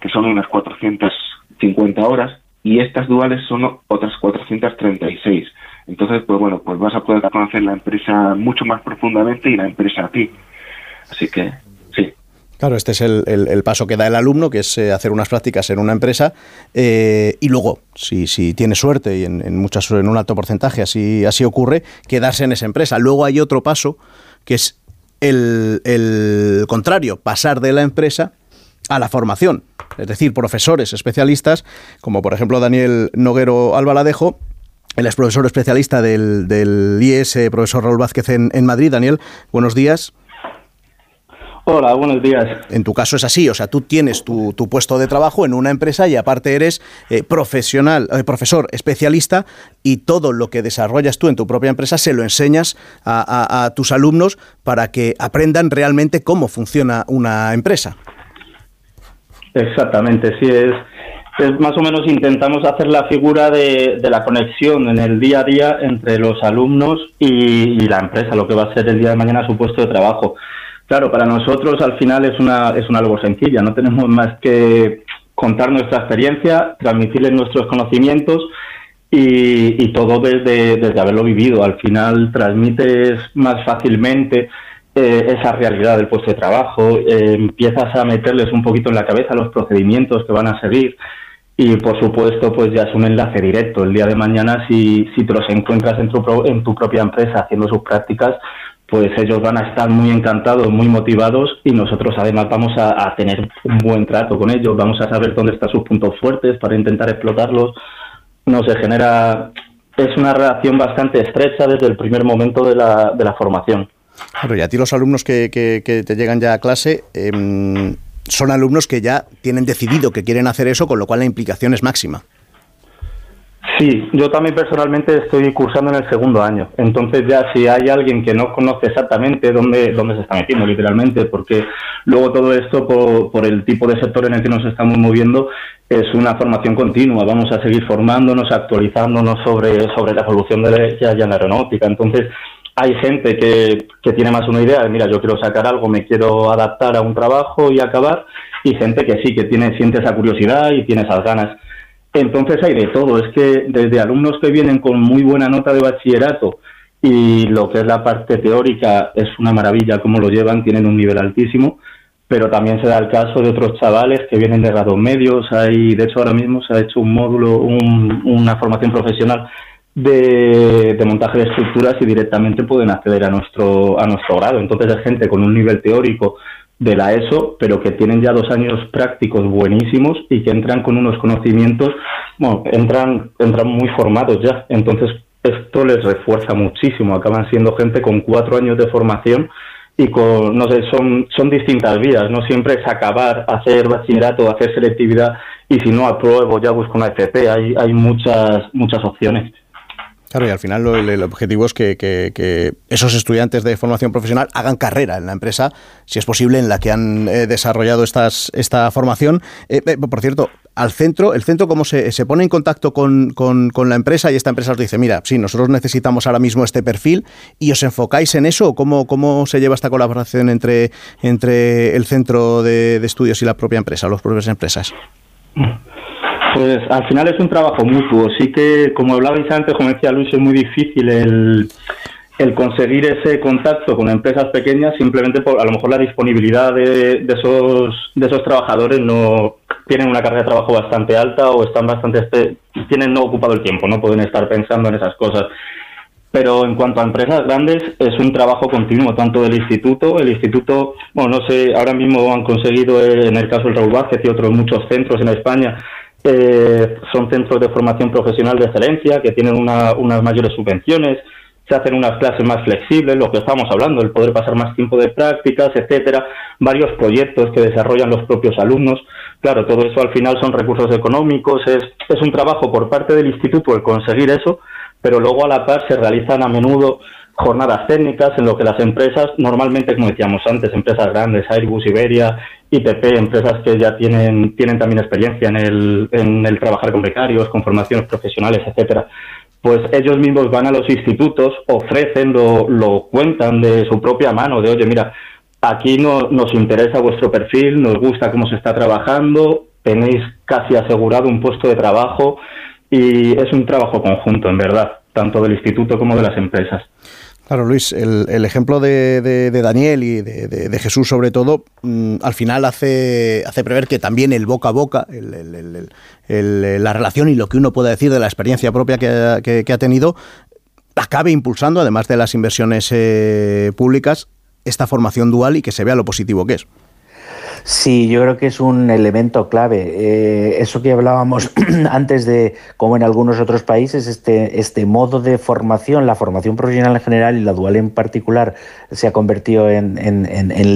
que son unas 450 horas, y estas duales son otras 436. Entonces, pues bueno, pues vas a poder conocer la empresa mucho más profundamente y la empresa a ti. Así que, sí. Claro, este es el, paso que da el alumno, que es eh, hacer unas prácticas en una empresa eh, y luego, si, si tiene suerte y en, en, muchas, en un alto porcentaje así, así ocurre, quedarse en esa empresa. Luego hay otro paso que es el, el contrario, pasar de la empresa a la formación es decir, profesores especialistas, como por ejemplo Daniel Noguero Albaladejo, él es profesor especialista del, del IES, profesor Raúl Vázquez en, Madrid. Daniel, buenos días. Hola, buenos días. En tu caso es así, o sea, tú tienes tu, puesto de trabajo en una empresa y aparte eres eh, profesional, eh, profesor, especialista y todo lo que desarrollas tú en tu propia empresa se lo enseñas a, tus alumnos para que aprendan realmente cómo funciona una empresa. Exactamente, sí es, es más o menos intentamos hacer la figura de, la conexión en el día a día entre los alumnos y la empresa, lo que va a ser el día de mañana su puesto de trabajo. Claro, para nosotros al final es una, es una algo sencilla, no tenemos más que contar nuestra experiencia, transmitirles nuestros conocimientos y, todo desde, desde haberlo vivido. Al final transmites más fácilmente eh, esa realidad del puesto de trabajo, eh, empiezas a meterles un poquito en la cabeza los procedimientos que van a seguir y por supuesto pues ya es un enlace directo. El día de mañana si, si te los encuentras en tu, en tu propia empresa haciendo sus prácticas, pues ellos van a estar muy encantados, muy motivados y nosotros además vamos a, tener un buen trato con ellos, vamos a saber dónde están sus puntos fuertes para intentar explotarlos. No se genera, es una relación bastante estrecha desde el primer momento de la, de la formación. Claro, y a ti los alumnos que, que, te llegan ya a clase em, son alumnos que ya tienen decidido que quieren hacer eso, con lo cual la implicación es máxima. Sí, yo también personalmente estoy cursando en el segundo año. Entonces ya si hay alguien que no conoce exactamente dónde, dónde se está metiendo, literalmente, porque luego todo esto, por, el tipo de sector en el que nos estamos moviendo, es una formación continua. Vamos a seguir formándonos, actualizándonos sobre, sobre la evolución de la, en la aeronáutica. Entonces hay gente que, que tiene más una idea de, mira, yo quiero sacar algo, me quiero adaptar a un trabajo y acabar, y gente que sí, que tiene, siente esa curiosidad y tiene esas ganas. Entonces hay de todo, es que desde alumnos que vienen con muy buena nota de bachillerato y lo que es la parte teórica es una maravilla cómo lo llevan, tienen un nivel altísimo, pero también se da el caso de otros chavales que vienen de grados medios, hay, de hecho ahora mismo se ha hecho un módulo, una formación profesional de, montaje de estructuras y directamente pueden acceder a nuestro, a nuestro grado. Entonces es gente con un nivel teórico de la ESO, pero que tienen ya dos años prácticos buenísimos y que entran con unos conocimientos, bueno, entran, entran muy formados ya. Entonces, esto les refuerza muchísimo. Acaban siendo gente con cuatro años de formación y con, no sé, son, son distintas vías. No siempre es acabar, hacer bachillerato, hacer selectividad y si no apruebo ya busco una FP. Hay, hay muchas, muchas opciones. Claro, y al final el, objetivo es que, esos estudiantes de formación profesional hagan carrera en la empresa, si es posible, en la que han eh, desarrollado estas, esta formación. Eh, eh, por cierto, al centro, ¿el centro cómo se, se pone en contacto con, la empresa y esta empresa os dice, mira, sí, nosotros necesitamos ahora mismo este perfil y os enfocáis en eso? ¿Cómo, cómo se lleva esta colaboración entre, entre el centro de, de estudios y la propia empresa, las propias empresas? Pues al final es un trabajo mutuo. Sí que, como hablabais antes, como decía Luis, es muy difícil el, conseguir ese contacto con empresas pequeñas simplemente por a lo mejor la disponibilidad de, de, esos de esos trabajadores no tienen una carga de trabajo bastante alta o están bastante tienen no ocupado el tiempo no pueden estar pensando en esas cosas pero en cuanto a empresas grandes es un trabajo continuo tanto del instituto el instituto bueno no sé ahora mismo han conseguido eh, en el caso del Raúl Vázquez y otros muchos centros en España eh, son centros de formación profesional de excelencia que tienen unas mayores subvenciones, se hacen unas clases más flexibles, lo que estamos hablando, el poder pasar más tiempo de prácticas, etcétera, varios proyectos que desarrollan los propios alumnos. Claro, todo eso al final son recursos económicos, es, es un trabajo por parte del instituto el conseguir eso, pero luego a la par se realizan a menudo jornadas técnicas en lo que las empresas, normalmente, como decíamos antes, empresas grandes, Airbus, Iberia, ITP, empresas que ya tienen, tienen también experiencia en el, en el trabajar con becarios, con formaciones profesionales, etcétera, pues ellos mismos van a los institutos, ofrecen, lo, lo cuentan de su propia mano, de oye, mira, aquí no, nos interesa vuestro perfil, nos gusta cómo se está trabajando, tenéis casi asegurado un puesto de trabajo y es un trabajo conjunto, en verdad, tanto del instituto como de las empresas. Claro, Luis, el, ejemplo de, Daniel y de, Jesús sobre todo, mm, al final hace, prever que también el boca a boca, la relación y lo que uno pueda decir de la experiencia propia que, ha tenido, acabe impulsando, además de las inversiones eh, públicas, esta formación dual y que se vea lo positivo que es. Sí, yo creo que es un elemento clave. Eh, eso que hablábamos antes de, como en algunos otros países, este, este modo de formación, la formación profesional en general y la dual en particular, se ha convertido en,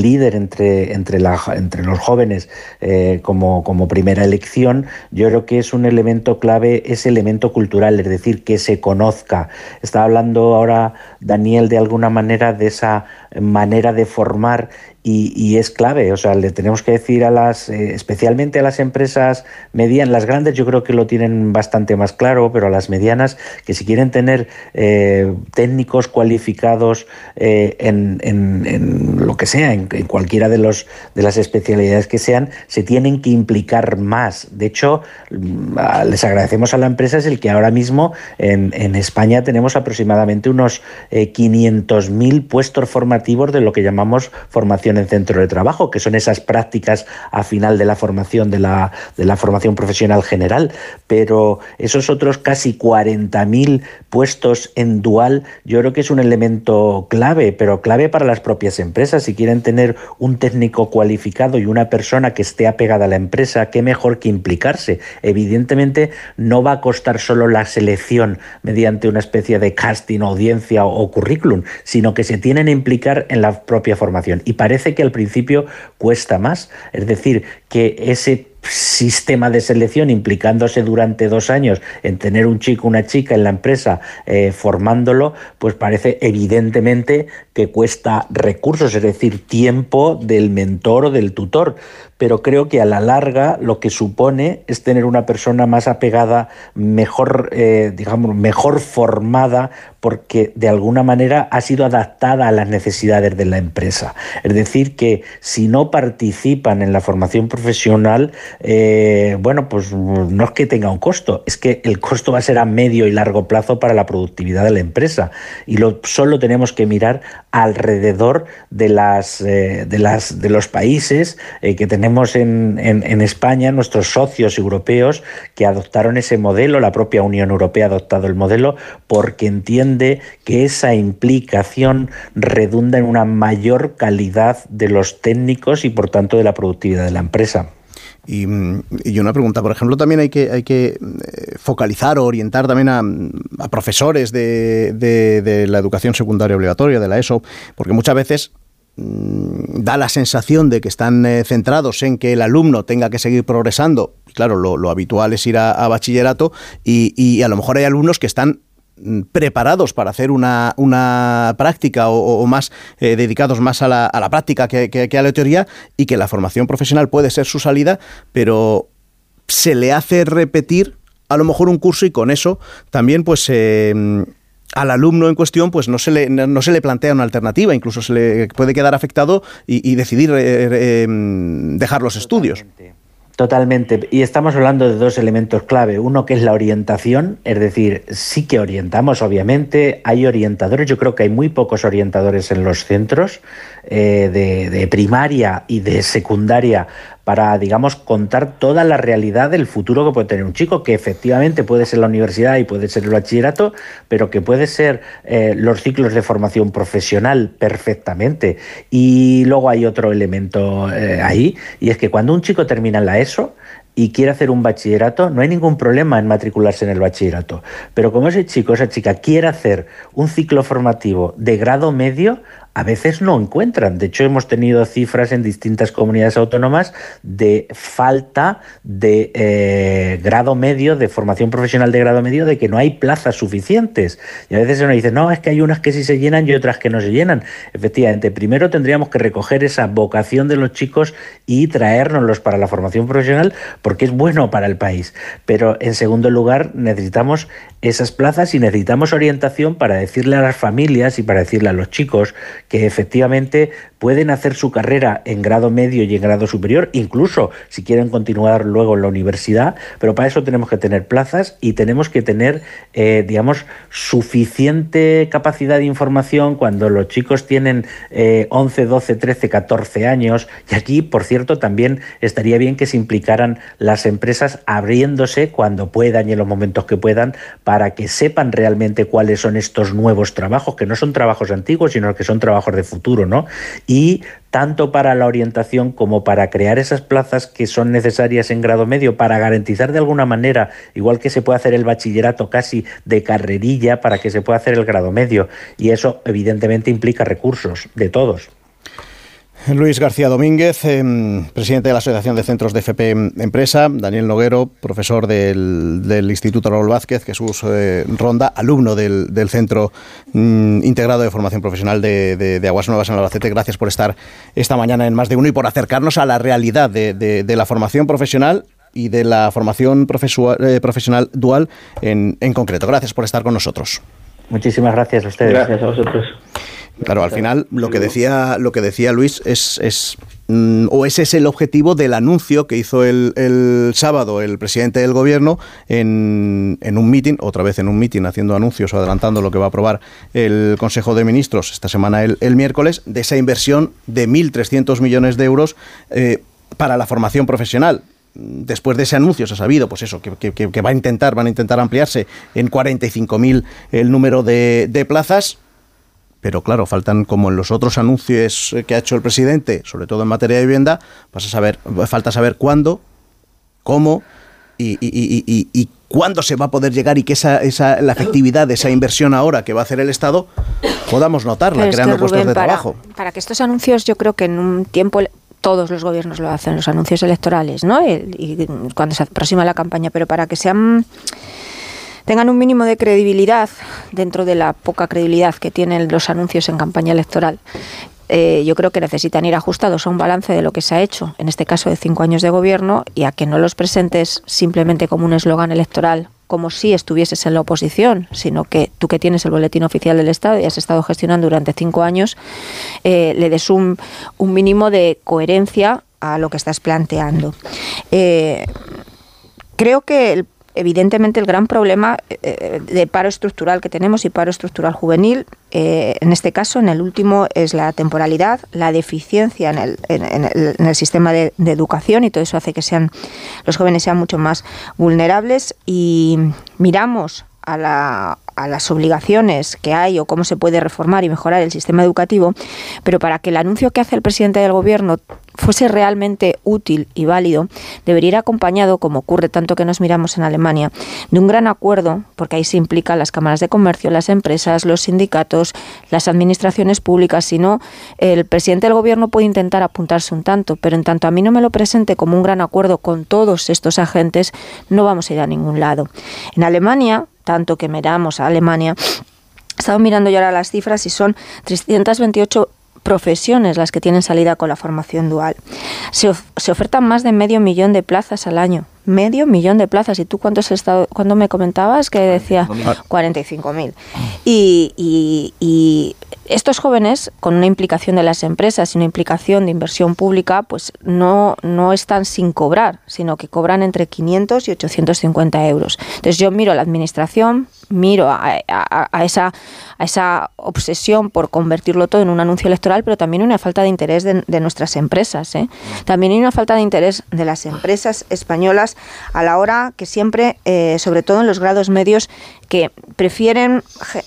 líder entre, entre, la, entre los jóvenes eh, como, como primera elección. Yo creo que es un elemento clave, ese elemento cultural, es decir, que se conozca. Estaba hablando ahora Daniel de alguna manera de esa manera de formar y, es clave, o sea, le tenemos que decir a las, eh, especialmente a las empresas medianas, las grandes yo creo que lo tienen bastante más claro, pero a las medianas, que si quieren tener eh, técnicos cualificados eh, en, lo que sea, en, cualquiera de, los, de las especialidades que sean, se tienen que implicar más. De hecho, mm, les agradecemos a la empresa es el que ahora mismo en, España tenemos aproximadamente unos 500.000 puestos formativos de lo que llamamos formación en centro de trabajo, que son esas prácticas a final de la formación de la, de la formación profesional general, pero esos otros casi 40.000 puestos en dual, yo creo que es un elemento clave, pero clave para las propias empresas. Si quieren tener un técnico cualificado y una persona que esté apegada a la empresa, qué mejor que implicarse. Evidentemente no va a costar solo la selección mediante una especie de casting, audiencia o currículum, sino que se tienen que implicar en la propia formación. Y parece que al principio cuesta más. Es decir, que ese sistema de selección implicándose durante dos años en tener un chico, una chica en la empresa eh, formándolo, pues parece evidentemente que cuesta recursos, es decir, tiempo del mentor o del tutor. Pero creo que a la larga lo que supone es tener una persona más apegada, mejor, eh, digamos, mejor formada, porque de alguna manera ha sido adaptada a las necesidades de la empresa. Es decir, que si no participan en la formación profesional, eh, bueno, pues no es que tenga un costo, es que el costo va a ser a medio y largo plazo para la productividad de la empresa. Y lo, solo tenemos que mirar alrededor de, las, eh, de, las, de los países eh, que tenemos en, en, España, nuestros socios europeos que adoptaron ese modelo, la propia Unión Europea ha adoptado el modelo porque entiende que esa implicación redunda en una mayor calidad de los técnicos y por tanto de la productividad de la empresa. Y, una pregunta, por ejemplo, también hay que, hay que eh, focalizar o orientar también a, profesores de, de, la educación secundaria obligatoria, de la ESO, porque muchas veces mm, da la sensación de que están eh, centrados en que el alumno tenga que seguir progresando. Claro, lo, habitual es ir a, bachillerato y, y, a lo mejor hay alumnos que están Mm, preparados para hacer una, una práctica o, más eh, dedicados más a la, a la práctica que, a la teoría y que la formación profesional puede ser su salida, pero se le hace repetir a lo mejor un curso y con eso también pues eh, al alumno en cuestión pues no se le, no se le plantea una alternativa, incluso se le puede quedar afectado y, decidir eh, dejar los estudios. Y estamos hablando de dos elementos clave. Uno que es la orientación, es decir, sí que orientamos, obviamente. Hay orientadores, yo creo que hay muy pocos orientadores en los centros eh, de, primaria y de secundaria para, digamos, contar toda la realidad del futuro que puede tener un chico, que efectivamente puede ser la universidad y puede ser el bachillerato, pero que puede ser eh, los ciclos de formación profesional perfectamente. Y luego hay otro elemento eh, ahí, y es que cuando un chico termina la ESO, y quiere hacer un bachillerato, no hay ningún problema en matricularse en el bachillerato. Pero como ese chico, esa chica quiere hacer un ciclo formativo de grado medio, a veces no encuentran. De hecho, hemos tenido cifras en distintas comunidades autónomas de falta de eh, grado medio, de formación profesional de grado medio, de que no hay plazas suficientes. Y a veces uno dice, no, es que hay unas que sí se llenan y otras que no se llenan. Efectivamente, primero tendríamos que recoger esa vocación de los chicos y traérnoslos para la formación profesional porque es bueno para el país. Pero en segundo lugar, necesitamos esas plazas y necesitamos orientación para decirle a las familias y para decirle a los chicos que efectivamente pueden hacer su carrera en grado medio y en grado superior, incluso si quieren continuar luego en la universidad, pero para eso tenemos que tener plazas y tenemos que tener, eh, digamos, suficiente capacidad de información cuando los chicos tienen 11, 12, 13, 14 años. Y aquí, por cierto, también estaría bien que se implicaran las empresas abriéndose cuando puedan y en los momentos que puedan para que sepan realmente cuáles son estos nuevos trabajos, que no son trabajos antiguos, sino que son trabajos trabajos de futuro, ¿no? Y tanto para la orientación como para crear esas plazas que son necesarias en grado medio, para garantizar de alguna manera, igual que se puede hacer el bachillerato casi de carrerilla, para que se pueda hacer el grado medio. Y eso evidentemente implica recursos de todos. Luis García Domínguez, em, presidente de la Asociación de Centros de FP Empresa, Daniel Noguero, profesor del, Instituto Raúl Vázquez, Jesús eh, Ronda, alumno del, Centro mm, Integrado de Formación Profesional de, Aguas Nuevas en Albacete. Gracias por estar esta mañana en Más de Uno y por acercarnos a la realidad de, la formación profesional y de la formación eh, profesional dual en, en concreto. Gracias por estar con nosotros. Muchísimas gracias a ustedes. Gracias a vosotros. Claro, al final lo que decía, lo que decía Luis es, es mm, o ese es el objetivo del anuncio que hizo el, el sábado el presidente del gobierno en, en un mitin, otra vez en un mitin haciendo anuncios o adelantando lo que va a aprobar el Consejo de Ministros esta semana el, el miércoles, de esa inversión de 1.300 millones de euros eh, para la formación profesional. Después de ese anuncio se ha sabido, pues eso, que, que, va a intentar, van a intentar ampliarse en 45.000 el número de, de plazas pero claro, faltan como en los otros anuncios que ha hecho el presidente, sobre todo en materia de vivienda, vas a saber, falta saber cuándo, cómo y, y, cuándo se va a poder llegar y que esa, esa, la efectividad de esa inversión ahora que va a hacer el Estado podamos notarla creando puestos de trabajo. Para que estos anuncios, yo creo que en un tiempo todos los gobiernos lo hacen, los anuncios electorales, ¿no? y cuando se aproxima la campaña, pero para que sean tengan un mínimo de credibilidad dentro de la poca credibilidad que tienen los anuncios en campaña electoral. Eh, yo creo que necesitan ir ajustados a un balance de lo que se ha hecho, en este caso de cinco años de gobierno, y a que no los presentes simplemente como un eslogan electoral, como si estuvieses en la oposición, sino que tú que tienes el boletín oficial del Estado y has estado gestionando durante cinco años, eh, le des un, un, mínimo de coherencia a lo que estás planteando. Eh, creo que el evidentemente el gran problema eh, eh, de paro estructural que tenemos y paro estructural juvenil, eh, en este caso, en el último, es la temporalidad, la deficiencia en el, en, el, sistema de, de, educación y todo eso hace que sean los jóvenes sean mucho más vulnerables. Y miramos a, la, a las obligaciones que hay o cómo se puede reformar y mejorar el sistema educativo, pero para que el anuncio que hace el presidente del gobierno fuese realmente útil y válido, debería ir acompañado, como ocurre tanto que nos miramos en Alemania, de un gran acuerdo, porque ahí se implican las cámaras de comercio, las empresas, los sindicatos, las administraciones públicas, si no, el presidente del gobierno puede intentar apuntarse un tanto, pero en tanto a mí no me lo presente como un gran acuerdo con todos estos agentes, no vamos a ir a ningún lado. En Alemania, tanto que miramos a Alemania, he mirando ya ahora las cifras y son 328 profesiones las que tienen salida con la formación dual. Se, se, ofertan más de medio millón de plazas al año. Medio millón de plazas. ¿Y tú cuántos estado, cuando me comentabas que decía 45.000? Y, y, y estos jóvenes, con una implicación de las empresas y una implicación de inversión pública, pues no, no están sin cobrar, sino que cobran entre 500 y 850 euros. Entonces yo miro a la administración, miro a, esa, a esa obsesión por convertirlo todo en un anuncio electoral, pero también una falta de interés de, nuestras empresas. ¿eh? También hay una falta de interés de las empresas españolas a la hora que siempre, eh, sobre todo en los grados medios, que prefieren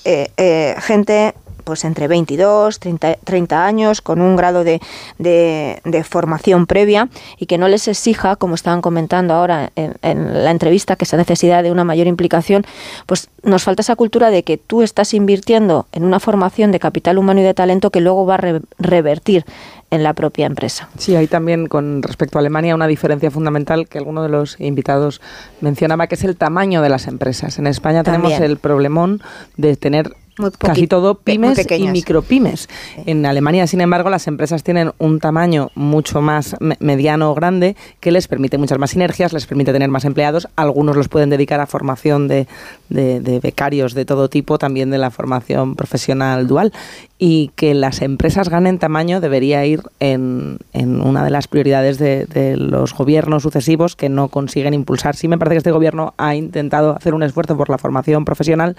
eh, gente pues entre 22, 30, 30 años, con un grado de, de, formación previa y que no les exija, como estaban comentando ahora en, la entrevista, que esa necesidad de una mayor implicación, pues nos falta esa cultura de que tú estás invirtiendo en una formación de capital humano y de talento que luego va a revertir en la propia empresa. Sí, hay también con respecto a Alemania una diferencia fundamental que alguno de los invitados mencionaba, que es el tamaño de las empresas. En España tenemos el problemón de tener casi todo pymes y micropymes. En Alemania, sin embargo, las empresas tienen un tamaño mucho más mediano o grande que les permite muchas más sinergias, les permite tener más empleados. Algunos los pueden dedicar a formación de, de becarios de todo tipo, también de la formación profesional dual y que las empresas ganen tamaño debería ir en, en una de las prioridades de, de, los gobiernos sucesivos que no consiguen impulsar. Sí me parece que este gobierno ha intentado hacer un esfuerzo por la formación profesional,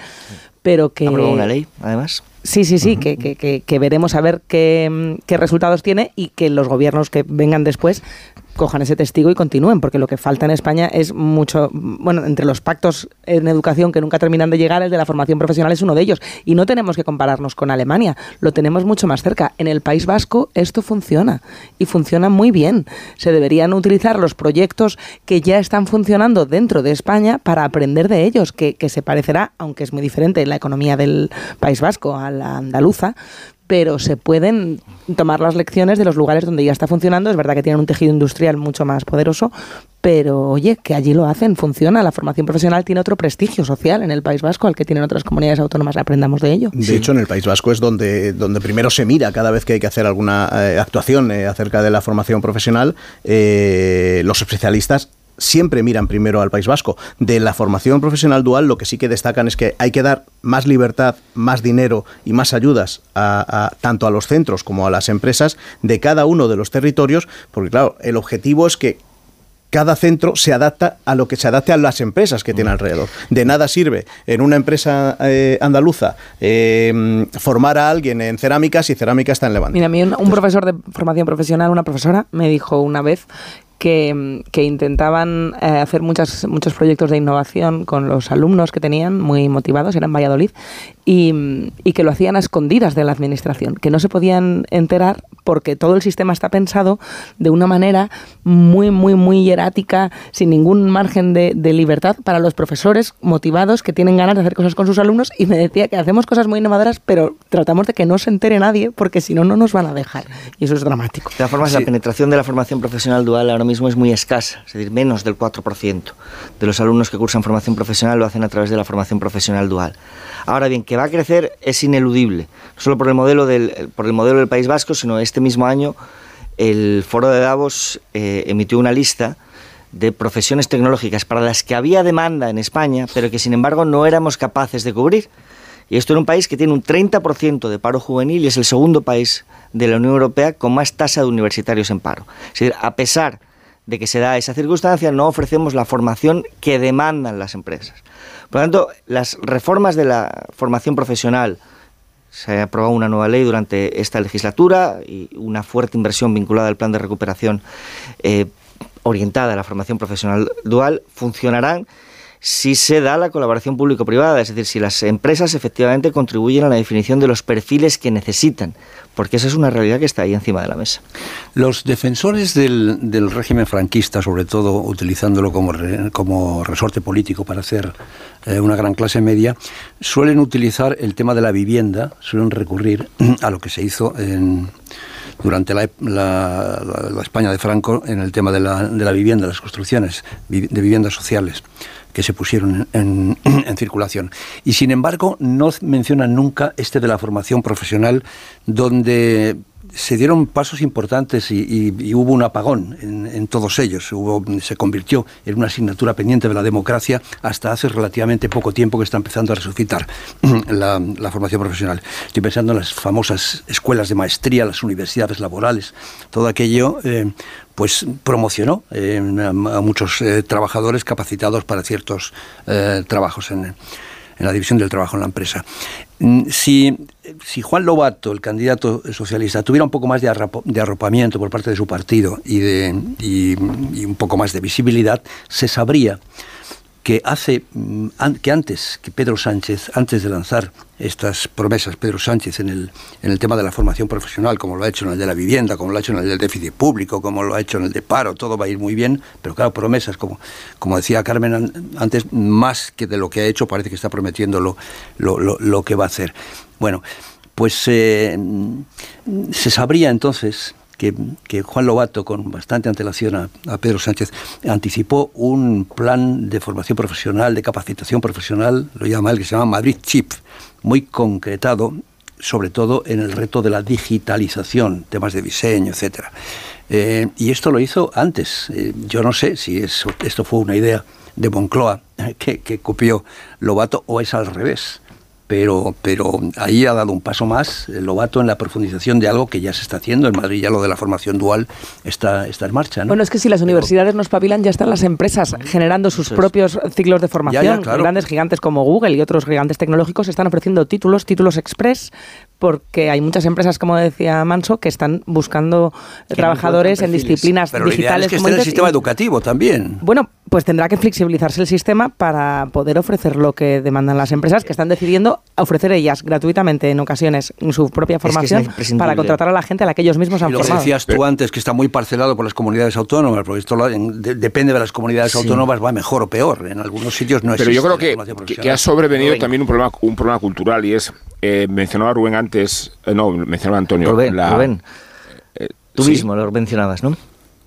pero que... una ley, además. Sí, sí, sí, que, que, que, veremos a ver qué, qué resultados tiene y que los gobiernos que vengan después cojan ese testigo y continúen, porque lo que falta en España es mucho, bueno, entre los pactos en educación que nunca terminan de llegar, el de la formación profesional es uno de ellos. Y no tenemos que compararnos con Alemania, lo tenemos mucho más cerca. En el País Vasco esto funciona y funciona muy bien. Se deberían utilizar los proyectos que ya están funcionando dentro de España para aprender de ellos, que, que se parecerá, aunque es muy diferente la economía del País Vasco a la andaluza, pero se pueden tomar las lecciones de los lugares donde ya está funcionando. Es verdad que tienen un tejido industrial mucho más poderoso, pero oye, que allí lo hacen, funciona. La formación profesional tiene otro prestigio social en el País Vasco al que tienen otras comunidades autónomas. Aprendamos de ello. De hecho, en el País Vasco es donde, donde primero se mira cada vez que hay que hacer alguna eh, actuación eh, acerca de la formación profesional. Eh, los especialistas siempre miran primero al País Vasco. De la formación profesional dual, lo que sí que destacan es que hay que dar más libertad, más dinero y más ayudas a, tanto a los centros como a las empresas de cada uno de los territorios, porque claro, el objetivo es que cada centro se adapta a lo que se adapte a las empresas que tiene alrededor. De nada sirve en una empresa eh, andaluza eh, formar a alguien en cerámica si cerámica está en Levante. Mira, a mí un, profesor de formación profesional, una profesora, me dijo una vez que, intentaban eh, hacer muchas, muchos proyectos de innovación con los alumnos que tenían, muy motivados, eran Valladolid, y, y, que lo hacían a escondidas de la administración, que no se podían enterar porque todo el sistema está pensado de una manera muy, muy, muy hierática, sin ningún margen de, de libertad para los profesores motivados que tienen ganas de hacer cosas con sus alumnos y me decía que hacemos cosas muy innovadoras, pero tratamos de que no se entere nadie porque si no, no nos van a dejar. Y eso es dramático. De todas formas, la penetración de la formación profesional dual ahora mismo es muy escasa, es decir, menos del 4% de los alumnos que cursan formación profesional lo hacen a través de la formación profesional dual. Ahora bien, que va a crecer es ineludible, no solo por el modelo del, por el modelo del País Vasco, sino este mismo año el Foro de Davos eh, emitió una lista de profesiones tecnológicas para las que había demanda en España, pero que sin embargo no éramos capaces de cubrir. Y esto en un país que tiene un 30% de paro juvenil y es el segundo país de la Unión Europea con más tasa de universitarios en paro. Es decir, a pesar de que se da esa circunstancia, no ofrecemos la formación que demandan las empresas. Por lo tanto, las reformas de la formación profesional, se ha aprobado una nueva ley durante esta legislatura y una fuerte inversión vinculada al plan de recuperación eh, orientada a la formación profesional dual, funcionarán si se da la colaboración público-privada, es decir, si las empresas efectivamente contribuyen a la definición de los perfiles que necesitan, porque esa es una realidad que está ahí encima de la mesa. Los defensores del, régimen franquista, sobre todo utilizándolo como, resorte político para hacer eh, una gran clase media, suelen utilizar el tema de la vivienda, suelen recurrir a lo que se hizo en durante la, España de Franco en el tema de la, de la vivienda, las construcciones de viviendas sociales que se pusieron en, circulación. Y sin embargo, no mencionan nunca este de la formación profesional, donde se dieron pasos importantes y, hubo un apagón en, todos ellos. Se convirtió en una asignatura pendiente de la democracia hasta hace relativamente poco tiempo que está empezando a resucitar la, formación profesional. Estoy pensando en las famosas escuelas de maestría, las universidades laborales, todo aquello. Eh, pues promocionó eh, a, muchos eh, trabajadores capacitados para ciertos trabajos en la división del trabajo en la empresa. Mm, si, si Juan Lobato, el candidato socialista, tuviera un poco más de, arropamiento por parte de su partido y, un poco más de visibilidad, se sabría que hace mm, que antes que Pedro Sánchez, antes de lanzar estas promesas, Pedro Sánchez en el, en el tema de la formación profesional, como lo ha hecho en el de la vivienda, como lo ha hecho en el del déficit público, como lo ha hecho en el de paro, todo va a ir muy bien, pero claro, promesas, como, como decía Carmen antes, más que de lo que ha hecho, parece que está prometiendo lo, lo, que va a hacer. Bueno, pues eh, se sabría entonces que, Juan Lobato, con bastante antelación a, Pedro Sánchez, anticipó un plan de formación profesional, de capacitación profesional, lo llama él, que se llama Madrid Chip, muy concretado, sobre todo en el reto de la digitalización, temas de diseño, etcétera. Eh, y esto lo hizo antes. Eh, yo no sé si esto fue una idea de Moncloa que, que copió Lobato o es al revés pero, pero ahí ha dado un paso más el Lobato en la profundización de algo que ya se está haciendo. En Madrid ya lo de la formación dual está, está en marcha. Bueno, es que si las universidades nos papilan, ya están las empresas generando sus propios ciclos de formación. Grandes gigantes como Google y otros gigantes tecnológicos están ofreciendo títulos, títulos express porque hay muchas empresas, como decía Manso, que están buscando trabajadores en disciplinas Pero digitales. es que como esté en el sistema y- educativo también. Bueno, pues tendrá que flexibilizarse el sistema para poder ofrecer lo que demandan las empresas que están decidiendo ofrecer ellas gratuitamente en ocasiones su propia que es formación imprescindible. para contratar a la gente a la que ellos mismos han Y lo que formado. decías tú antes, que está muy parcelado por las comunidades autónomas, porque esto lo- en- de- depende de las comunidades Sí. autónomas, va mejor o peor. En algunos sitios no Pero yo existe creo la que, formación que- que ha sobrevenido Rubén. también un problema, un problema cultural y es, eh, mencionaba Rubén antes, eh, no, mencionaba Antonio. Rubén, la- Rubén, eh, tú sí. mismo lo mencionabas, ¿no?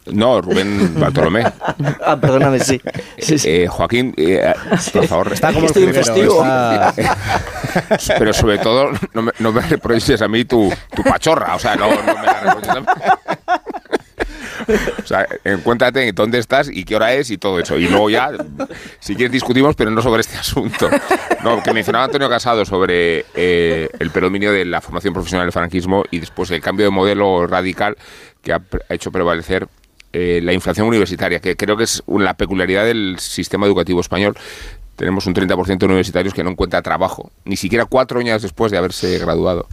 No, Rubén Bartolomé. ah, perdóname, sí. Sí, sí. Eh, Joaquín, eh, por favor. Está como el Estoy festivo. está- Pero sobre todo, no me, no a mí tu, tu pachorra. O sea, no, me la reproches a mí. O sea, encuéntrate en dónde estás y qué hora es y todo eso. Y luego ya, si quieres, discutimos, pero no sobre este asunto. No, que mencionaba Antonio Casado sobre eh, el predominio de la formación profesional del franquismo y después el cambio de modelo radical que ha, hecho prevalecer eh, la inflación universitaria, que creo que es la peculiaridad del sistema educativo español. Tenemos un 30% de universitarios que no encuentra trabajo, ni siquiera cuatro años después de haberse graduado.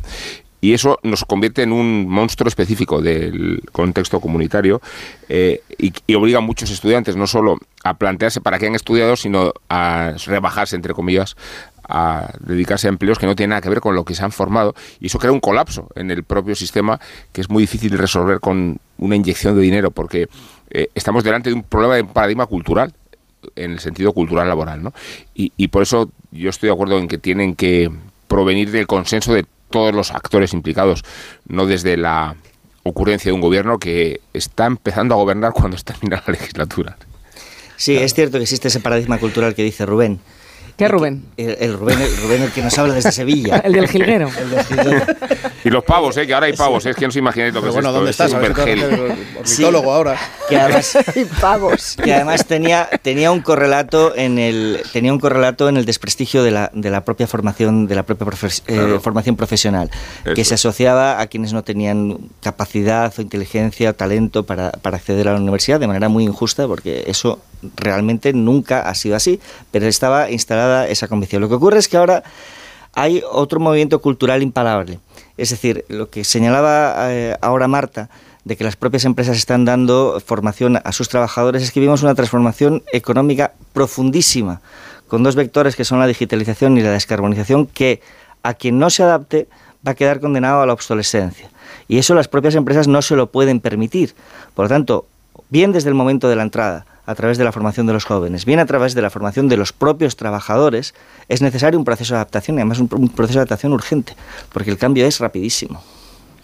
Y eso nos convierte en un monstruo específico del contexto comunitario eh, y, obliga a muchos estudiantes no solo a plantearse para qué han estudiado, sino a rebajarse, entre comillas, a dedicarse a empleos que no tienen nada que ver con lo que se han formado. Y eso crea un colapso en el propio sistema que es muy difícil resolver con una inyección de dinero, porque eh, estamos delante de un problema de paradigma cultural en el sentido cultural laboral, ¿no? Y, por eso yo estoy de acuerdo en que tienen que provenir del consenso de todos los actores implicados, no desde la ocurrencia de un gobierno que está empezando a gobernar cuando termina la legislatura. Sí, es cierto que existe ese paradigma cultural que dice Rubén. ¿Qué Rubén? El, el Rubén, el Rubén, el que nos habla desde Sevilla. El del jilguero. El del jilguero. Y los pavos, ¿eh? que ahora hay pavos, ¿eh? es que no os imagináis lo que Pero es bueno, esto, ¿dónde es estás? Ornitólogo ahora. Que además, Y pavos. que además tenía, tenía un correlato en el tenía un correlato en el desprestigio de la, de la propia formación de la propia profes- eh, formación profesional que se asociaba a quienes no tenían capacidad o inteligencia o talento para, para acceder a la universidad de manera muy injusta porque eso realmente nunca ha sido así pero estaba instalada esa convicción lo que ocurre es que ahora hay otro movimiento cultural impalable. Es decir, lo que señalaba eh, ahora Marta, de que las propias empresas están dando formación a sus trabajadores, es que vivimos una transformación económica profundísima, con dos vectores que son la digitalización y la descarbonización, que a quien no se adapte va a quedar condenado a la obsolescencia. Y eso las propias empresas no se lo pueden permitir. Por lo tanto, bien desde el momento de la entrada, a través de la formación de los jóvenes, bien a través de la formación de los propios trabajadores, es necesario un proceso de adaptación y además un, un proceso de adaptación urgente, porque el cambio es rapidísimo.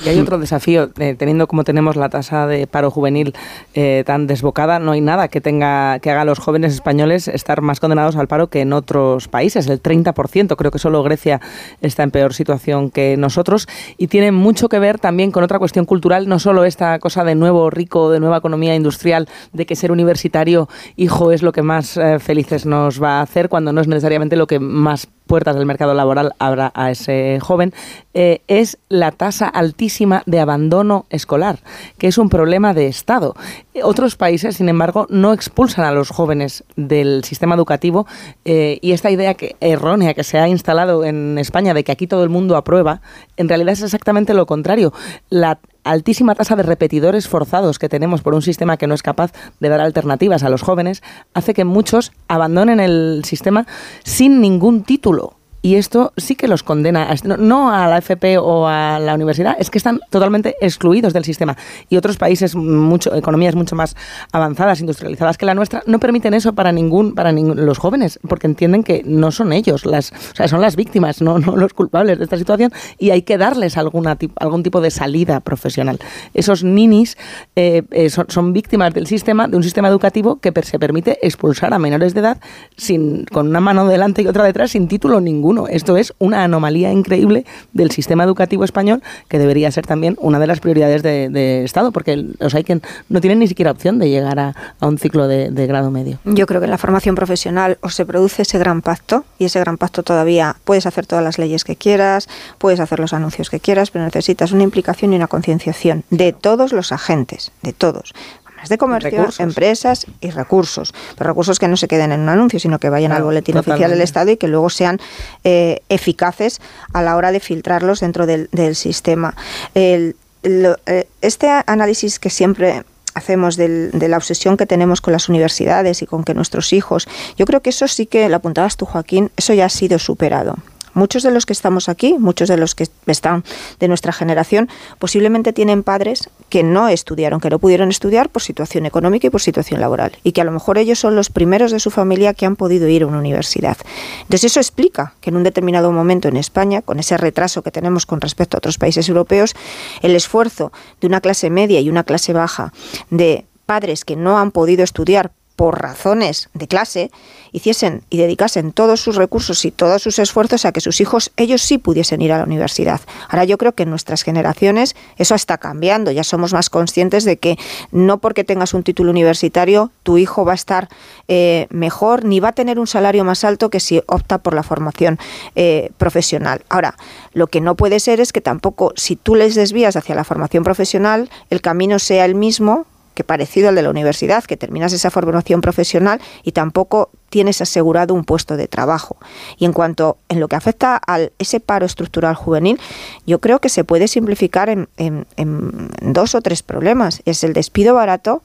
Y hay otro desafío, eh, teniendo como tenemos la tasa de paro juvenil eh, tan desbocada, no hay nada que tenga que haga a los jóvenes españoles estar más condenados al paro que en otros países, el 30%, creo que solo Grecia está en peor situación que nosotros. Y tiene mucho que ver también con otra cuestión cultural, no solo esta cosa de nuevo rico, de nueva economía industrial, de que ser universitario hijo es lo que más eh, felices nos va a hacer cuando no es necesariamente lo que más puertas del mercado laboral habrá a ese joven, eh, es la tasa altísima de abandono escolar, que es un problema de Estado. Otros países, sin embargo, no expulsan a los jóvenes del sistema educativo eh, y esta idea que, errónea que se ha instalado en España de que aquí todo el mundo aprueba, en realidad es exactamente lo contrario. La altísima tasa de repetidores forzados que tenemos por un sistema que no es capaz de dar alternativas a los jóvenes hace que muchos abandonen el sistema sin ningún título. Y esto sí que los condena, a no- a la FP o a la universidad, es que están totalmente excluidos del sistema. Y otros países, mucho, economías mucho más avanzadas, industrializadas que la nuestra, no permiten eso para ningún, para ningún- los jóvenes, porque entienden que no son ellos, las, o sea, son las víctimas, no, no los culpables de esta situación, y hay que darles alguna, algún tipo de salida profesional. Esos ninis eh, eh, son, son víctimas del sistema, de un sistema educativo que se permite expulsar a menores de edad sin, con una mano delante y otra detrás sin título ninguno. Esto es una anomalía increíble del sistema educativo español que debería ser también una de las prioridades de, Estado, porque los hay que no tienen ni siquiera opción de llegar a, un ciclo de, de grado medio. Yo creo que en la formación profesional o se produce ese gran pacto y ese gran pacto todavía puedes hacer todas las leyes que quieras, puedes hacer los anuncios que quieras, pero necesitas una implicación y una concienciación de todos los agentes, de todos. Cámaras de comercio, empresas y recursos. Pero recursos que no se queden en un anuncio, sino que vayan al boletín oficial del Estado y que luego sean eh, eficaces a la hora de filtrarlos dentro del, sistema. Eh, este análisis que siempre hacemos de la obsesión que tenemos con las universidades y con que nuestros hijos, yo creo que eso sí que lo apuntabas tú, Joaquín, eso ya ha sido superado. Muchos de los que estamos aquí, muchos de los que están de nuestra generación, posiblemente tienen padres que no estudiaron, que no pudieron estudiar por situación económica y por situación laboral, y que a lo mejor ellos son los primeros de su familia que han podido ir a una universidad. Entonces eso explica que en un determinado momento en España, con ese retraso que tenemos con respecto a otros países europeos, el esfuerzo de una clase media y una clase baja de padres que no han podido estudiar por razones de clase, hiciesen y dedicasen todos sus recursos y todos sus esfuerzos a que sus hijos, ellos sí pudiesen ir a la universidad. Ahora yo creo que en nuestras generaciones eso está cambiando, ya somos más conscientes de que no porque tengas un título universitario tu hijo va a estar eh, mejor ni va a tener un salario más alto que si opta por la formación eh, profesional. Ahora, lo que no puede ser es que tampoco si tú les desvías hacia la formación profesional, el camino sea el mismo que parecido al de la universidad, que terminas esa formación profesional y tampoco tienes asegurado un puesto de trabajo. Y en cuanto en lo que afecta a ese paro estructural juvenil, yo creo que se puede simplificar en, dos o tres problemas. Es el despido barato,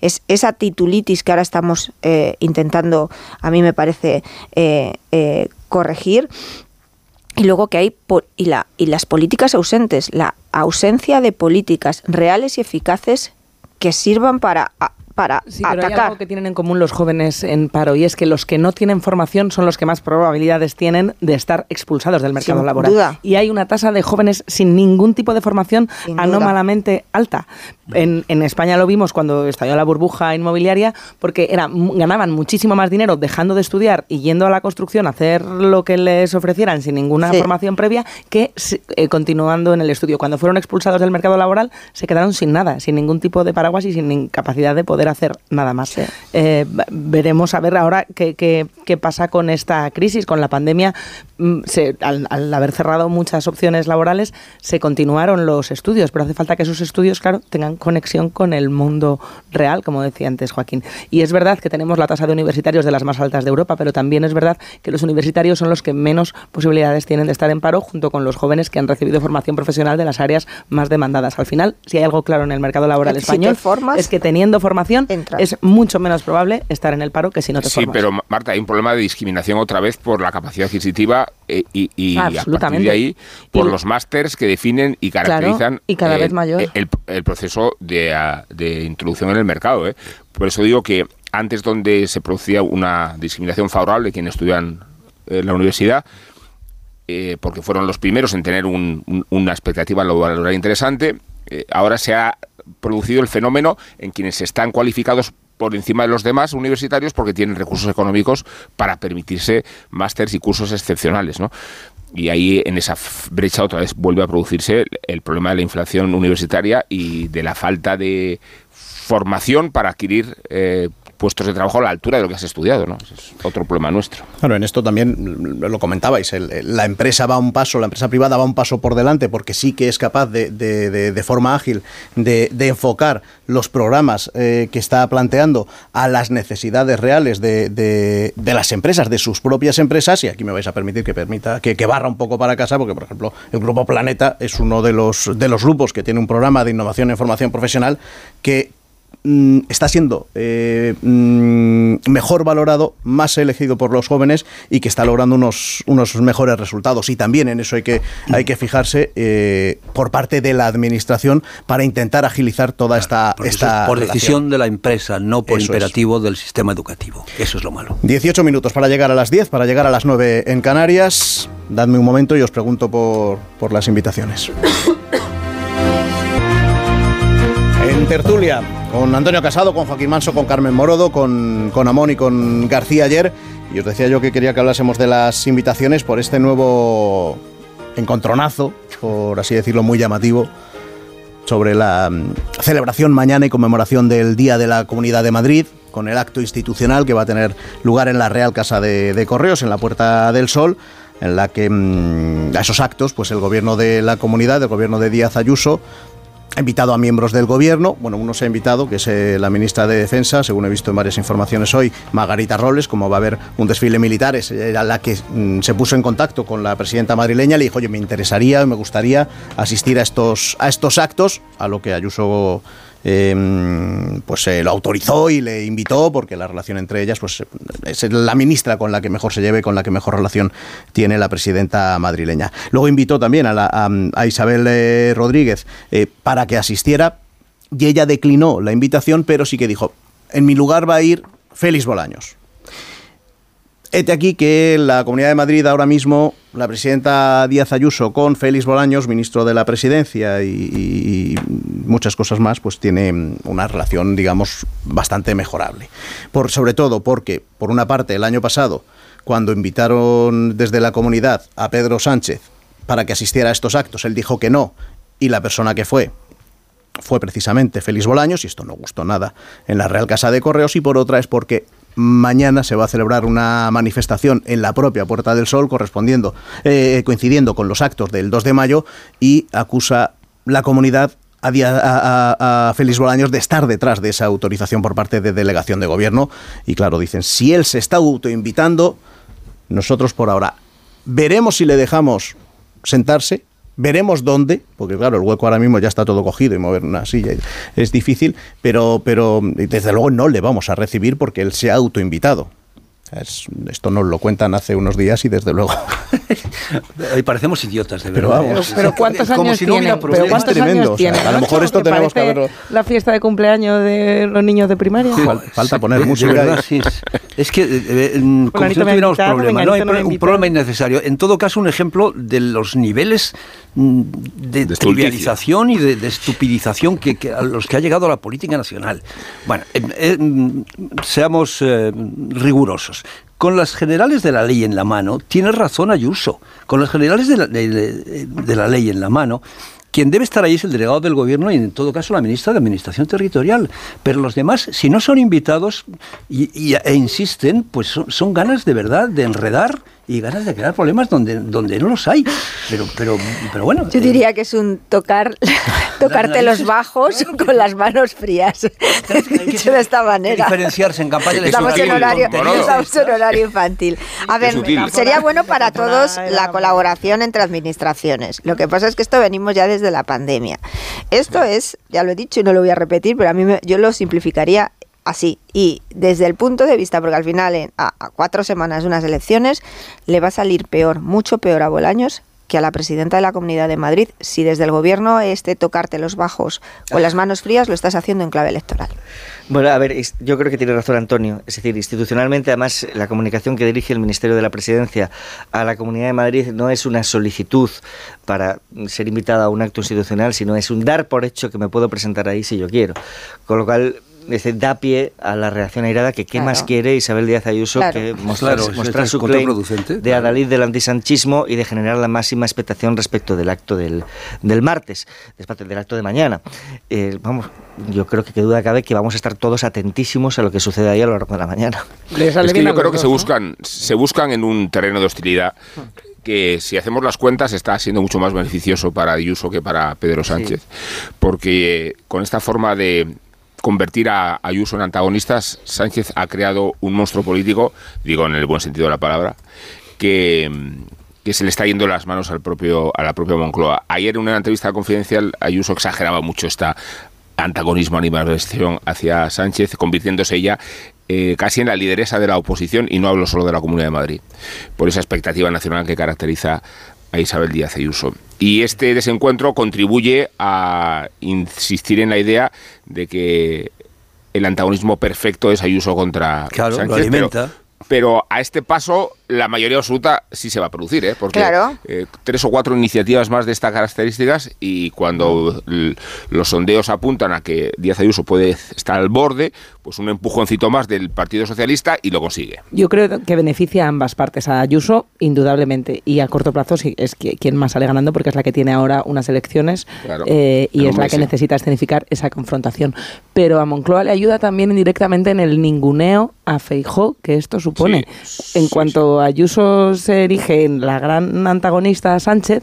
es esa titulitis que ahora estamos eh, intentando, a mí me parece, eh, eh, corregir. Y luego que hay y, la, y las políticas ausentes, la ausencia de políticas reales y eficaces que sirvan para para sí, pero Hay algo que tienen en común los jóvenes en paro y es que los que no tienen formación son los que más probabilidades tienen de estar expulsados del mercado laboral. Y hay una tasa de jóvenes sin ningún tipo de formación anómalamente alta. En, en, España lo vimos cuando estalló la burbuja inmobiliaria porque era, ganaban muchísimo más dinero dejando de estudiar y yendo a la construcción a hacer lo que les ofrecieran sin ninguna formación previa que eh, continuando en el estudio. Cuando fueron expulsados del mercado laboral se quedaron sin nada, sin ningún tipo de paraguas y sin capacidad de poder hacer nada más. Eh, veremos a ver ahora qué, qué, pasa con esta crisis, con la pandemia. Mm, al, haber cerrado muchas opciones laborales, se continuaron los estudios, pero hace falta que esos estudios, claro, tengan conexión con el mundo real, como decía antes Joaquín. Y es verdad que tenemos la tasa de universitarios de las más altas de Europa, pero también es verdad que los universitarios son los que menos posibilidades tienen de estar en paro, junto con los jóvenes que han recibido formación profesional de las áreas más demandadas. Al final, si hay algo claro en el mercado laboral español, es que teniendo formación es mucho menos probable estar en el paro que si no te sí, pero Marta, hay un problema de discriminación otra vez por la capacidad adquisitiva eh, y, a partir de ahí por los másters que definen y caracterizan y cada vez mayor. El, proceso de, de, introducción en el mercado. ¿eh? Por eso digo que antes donde se producía una discriminación favorable quienes estudian en la universidad, eh, porque fueron los primeros en tener una expectativa laboral interesante, ahora se ha producido el fenómeno en quienes están cualificados por encima de los demás universitarios porque tienen recursos económicos para permitirse másters y cursos excepcionales, ¿no? Y ahí en esa brecha otra vez vuelve a producirse el problema de la inflación universitaria y de la falta de formación para adquirir eh, puestos de trabajo a la altura de lo que has estudiado, ¿no? es otro problema nuestro. Bueno, en esto también lo comentabais, la empresa va un paso, la empresa privada va un paso por delante porque sí que es capaz de, de, forma ágil de, enfocar los programas eh, que está planteando a las necesidades reales de, las empresas, de sus propias empresas, y aquí me vais a permitir que permita que, que barra un poco para casa, porque por ejemplo el Grupo Planeta es uno de los, de los grupos que tiene un programa de innovación en formación profesional que Mm, está siendo eh, mm, mejor valorado, más elegido por los jóvenes y que está logrando unos, unos mejores resultados. Y también en eso hay que, hay que fijarse eh, por parte de la administración para intentar agilizar toda esta... esta por decisión de la empresa, no por imperativo del sistema educativo. Eso es lo malo. 18 minutos para llegar a las 10, para llegar a las 9 en Canarias. Dadme un momento y os pregunto por, por las invitaciones. tertulia con Antonio Casado, con Joaquín Manso, con Carmen Morodo, con, con Amón y con García ayer. Y os decía yo que quería que hablásemos de las invitaciones por este nuevo encontronazo, por así decirlo, muy llamativo, sobre la mm, celebración mañana y conmemoración del Día de la Comunidad de Madrid, con el acto institucional que va a tener lugar en la Real Casa de, Correos, en la Puerta del Sol, en la que mm, a esos actos, pues el gobierno de la comunidad, el gobierno de Díaz Ayuso, ha invitado a miembros del gobierno. Bueno, uno se ha invitado, que es eh, la ministra de Defensa, según he visto en varias informaciones hoy, Margarita Robles, como va a haber un desfile militar, es la que mm, se puso en contacto con la presidenta madrileña, le dijo, oye, me interesaría, me gustaría asistir a estos, a estos actos, a lo que Ayuso eh, pues se lo autorizó y le invitó porque la relación entre ellas pues es la ministra con la que mejor se lleve, con la que mejor relación tiene la presidenta madrileña. Luego invitó también a, la, a, Isabel eh, Rodríguez eh, para que asistiera y ella declinó la invitación, pero sí que dijo, en mi lugar va a ir Félix Bolaños. Este aquí que la Comunidad de Madrid ahora mismo, la presidenta Díaz Ayuso con Félix Bolaños, ministro de la Presidencia y, muchas cosas más, pues tiene una relación, digamos, bastante mejorable. Por, sobre todo porque, por una parte, el año pasado, cuando invitaron desde la comunidad a Pedro Sánchez para que asistiera a estos actos, él dijo que no, y la persona que fue fue precisamente Félix Bolaños, y esto no gustó nada en la Real Casa de Correos, y por otra es porque Mañana se va a celebrar una manifestación en la propia Puerta del Sol, correspondiendo, eh, coincidiendo con los actos del 2 de mayo, y acusa la comunidad a, a, Félix Bolaños de estar detrás de esa autorización por parte de delegación de gobierno. Y claro, dicen, si él se está autoinvitando, nosotros por ahora veremos si le dejamos sentarse Veremos dónde, porque claro, el hueco ahora mismo ya está todo cogido y mover una silla es difícil, pero, pero desde luego no le vamos a recibir porque él se ha autoinvitado esto nos lo cuentan hace unos días y desde luego. y parecemos idiotas, de verdad. Pero, pero ¿cuántos años tiene? ¿Pero cuántos años tiene? a lo mejor esto tenemos que verlo. La fiesta de cumpleaños de los niños de primaria. Falta poner música. Verdad, sí. Es que, eh, eh, como si no tuviéramos problema, no hay un problema innecesario. En todo caso, un ejemplo de los niveles mm, de, trivialización y de, estupidización que, a los que ha llegado la política nacional. Bueno, eh, mm, seamos rigurosos. Con las generales de la ley en la mano, tiene razón Ayuso. Con las generales de la, de la ley en la mano, quien debe estar ahí es el delegado del gobierno y en todo caso la ministra de Administración Territorial. Pero los demás, si no son invitados y, e insisten, pues son, ganas de verdad de enredar y ganas de crear problemas donde, donde no los hay. Pero, pero, pero bueno. Yo diría que es un tocar, tocarte los bajos con las manos frías. Dicho de esta manera. diferenciarse en campaña estamos en horario, estamos en horario infantil. A ver, sería bueno para todos la colaboración entre administraciones. Lo que pasa es que esto venimos ya desde la pandemia. Esto es, ya lo he dicho y no lo voy a repetir, pero a mí yo lo simplificaría así. Y desde el punto de vista, porque al final en, a, cuatro semanas de unas elecciones le va a salir peor, mucho peor a Bolaños que a la presidenta de la Comunidad de Madrid, si desde el gobierno este tocarte los bajos o las manos frías lo estás haciendo en clave electoral. Bueno, a ver, yo creo que tiene razón Antonio. Es decir, institucionalmente, además, la comunicación que dirige el Ministerio de la Presidencia a la Comunidad de Madrid no es una solicitud para ser invitada a un acto institucional, sino es un dar por hecho que me puedo presentar ahí si yo quiero. Con lo cual, da pie a la reacción airada que qué más quiere Isabel Díaz Ayuso que mostrar, su claim de adalid del antisanchismo y de generar la máxima expectación respecto del acto del, del martes, después del acto de mañana. Eh, vamos, yo creo que qué duda cabe que vamos a estar todos atentísimos a lo que sucede ahí a lo largo de la mañana. Es que yo creo que se buscan, se buscan en un terreno de hostilidad que si hacemos las cuentas está siendo mucho más beneficioso para Ayuso que para Pedro Sánchez, porque con esta forma de convertir a Ayuso en antagonistas, Sánchez ha creado un monstruo político, digo en el buen sentido de la palabra, que, se le está yendo las manos al propio, a la propia Moncloa. Ayer en una entrevista confidencial Ayuso exageraba mucho esta antagonismo, animación hacia Sánchez, convirtiéndose ella eh, casi en la lideresa de la oposición, y no hablo solo de la Comunidad de Madrid, por esa expectativa nacional que caracteriza a Isabel Díaz Ayuso. Y este desencuentro contribuye a insistir en la idea de que el antagonismo perfecto es Ayuso contra Sánchez. pero a este paso la mayoría absoluta sí se va a producir, ¿eh? porque eh, tres o cuatro iniciativas más de estas características y cuando los sondeos apuntan a que Díaz Ayuso puede estar al borde, pues un empujoncito más del Partido Socialista y lo consigue. Yo creo que beneficia a ambas partes, a Ayuso indudablemente y a corto plazo sí es quien más sale ganando porque es la que tiene ahora unas elecciones eh, y es la que necesita escenificar esa confrontación. Pero a Moncloa le ayuda también indirectamente en el ninguneo a Feijó que esto supone. en cuanto Ayuso se erige en la gran antagonista Sánchez,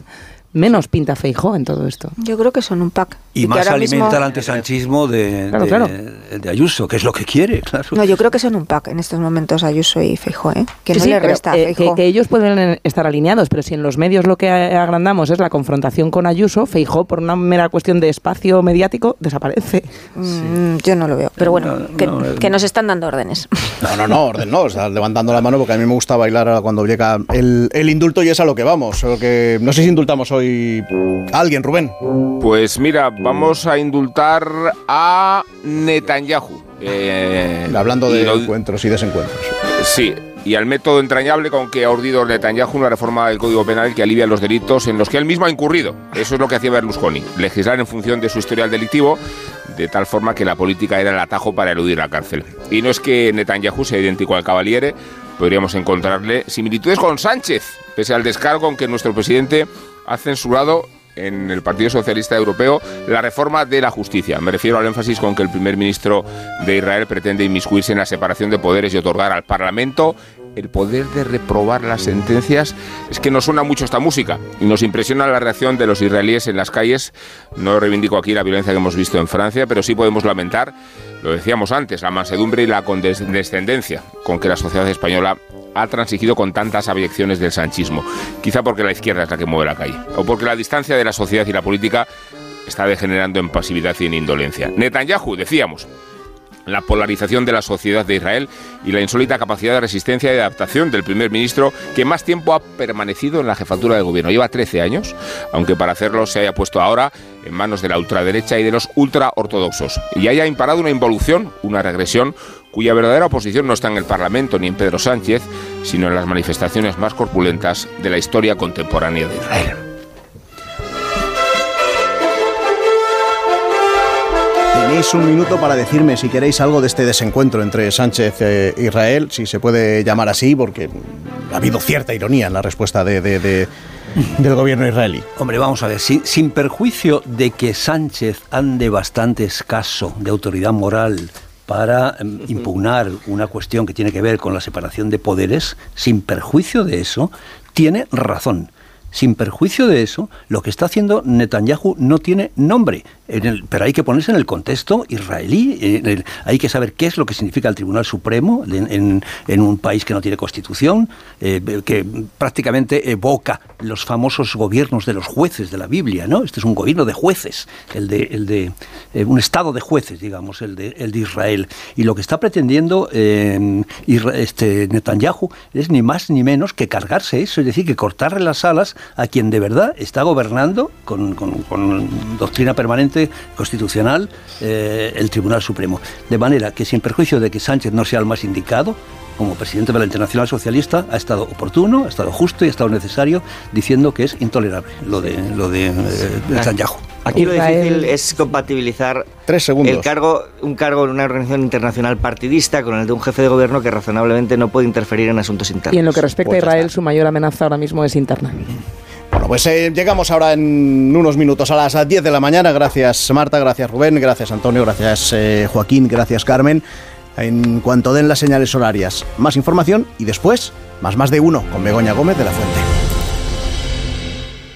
menos pinta Feijó en todo esto. Yo creo que son un pack. Y, más alimenta el antisanchismo de, de, Ayuso, que es lo que quiere, claro. No, yo creo que son un pack en estos momentos Ayuso y Feijó, ¿eh? que no le resta eh, que, ellos pueden estar alineados, pero si en los medios lo que agrandamos es la confrontación con Ayuso, Feijó, por una mera cuestión de espacio mediático, desaparece. Mm, yo no lo veo, pero bueno, que, nos están dando órdenes. No, no, no, orden no, o sea, levantando la mano porque a mí me gusta bailar cuando llega el, el indulto y es a lo que vamos. Lo que, no sé si indultamos hoy alguien, Rubén. Pues mira, vamos a indultar a Netanyahu. Eh, Hablando de encuentros y desencuentros. Sí, y al método entrañable con que ha urdido Netanyahu una reforma del Código Penal que alivia los delitos en los que él mismo ha incurrido. Eso es lo que hacía Berlusconi, legislar en función de su historial delictivo, de tal forma que la política era el atajo para eludir la cárcel. Y no es que Netanyahu sea idéntico al Cavaliere, podríamos encontrarle similitudes con Sánchez, pese al descargo con que nuestro presidente ha censurado en el Partido Socialista Europeo la reforma de la justicia. Me refiero al énfasis con que el primer ministro de Israel pretende inmiscuirse en la separación de poderes y otorgar al Parlamento el poder de reprobar las sentencias. Es que nos suena mucho esta música y nos impresiona la reacción de los israelíes en las calles. No reivindico aquí la violencia que hemos visto en Francia, pero sí podemos lamentar, lo decíamos antes, la mansedumbre y la condescendencia con que la sociedad española ha transigido con tantas abyecciones del sanchismo. Quizá porque la izquierda es la que mueve la calle, o porque la distancia de la sociedad y la política está degenerando en pasividad y en indolencia. Netanyahu, decíamos, la polarización de la sociedad de Israel y la insólita capacidad de resistencia y adaptación del primer ministro que más tiempo ha permanecido en la jefatura del gobierno. Lleva 13 años, aunque para hacerlo se haya puesto ahora en manos de la ultraderecha y de los ultraortodoxos y haya imparado una involución, una regresión cuya verdadera oposición no está en el Parlamento ni en Pedro Sánchez, sino en las manifestaciones más corpulentas de la historia contemporánea de Israel. Tenéis un minuto para decirme si queréis algo de este desencuentro entre Sánchez e Israel, si se puede llamar así, porque ha habido cierta ironía en la respuesta de, del gobierno israelí. Hombre, vamos a ver, sin, perjuicio de que Sánchez ande bastante escaso de autoridad moral para em, impugnar una cuestión que tiene que ver con la separación de poderes, sin perjuicio de eso, tiene razón. Sin perjuicio de eso, lo que está haciendo Netanyahu no tiene nombre pero hay que ponerse en el contexto israelí, hay que saber qué es lo que significa el Tribunal Supremo en, un país que no tiene constitución, eh, que prácticamente evoca los famosos gobiernos de los jueces de la Biblia, ¿no? Este es un gobierno de jueces, el de, el de eh, un estado de jueces, digamos, el de, el de Israel. Y lo que está pretendiendo eh, este Netanyahu es ni más ni menos que cargarse eso, es decir, que cortarle las alas a quien de verdad está gobernando con, doctrina permanente Constitucional, eh, el Tribunal Supremo. De manera que, sin perjuicio de que Sánchez no sea el más indicado, como presidente de la Internacional Socialista, ha estado oportuno, ha estado justo y ha estado necesario, diciendo que es intolerable lo de, lo de, eh, Aquí lo difícil es compatibilizar Tres segundos. el cargo, un cargo en una organización internacional partidista con el de un jefe de gobierno que razonablemente no puede interferir en asuntos internos. Y en lo que respecta a pues Israel, su mayor amenaza ahora mismo es interna. Bueno, pues eh, llegamos ahora en unos minutos a las 10 de la mañana. Gracias Marta, gracias Rubén, gracias Antonio, gracias eh, Joaquín, gracias Carmen. En cuanto den las señales horarias, más información y después, más más de uno con Begoña Gómez de la Fuente.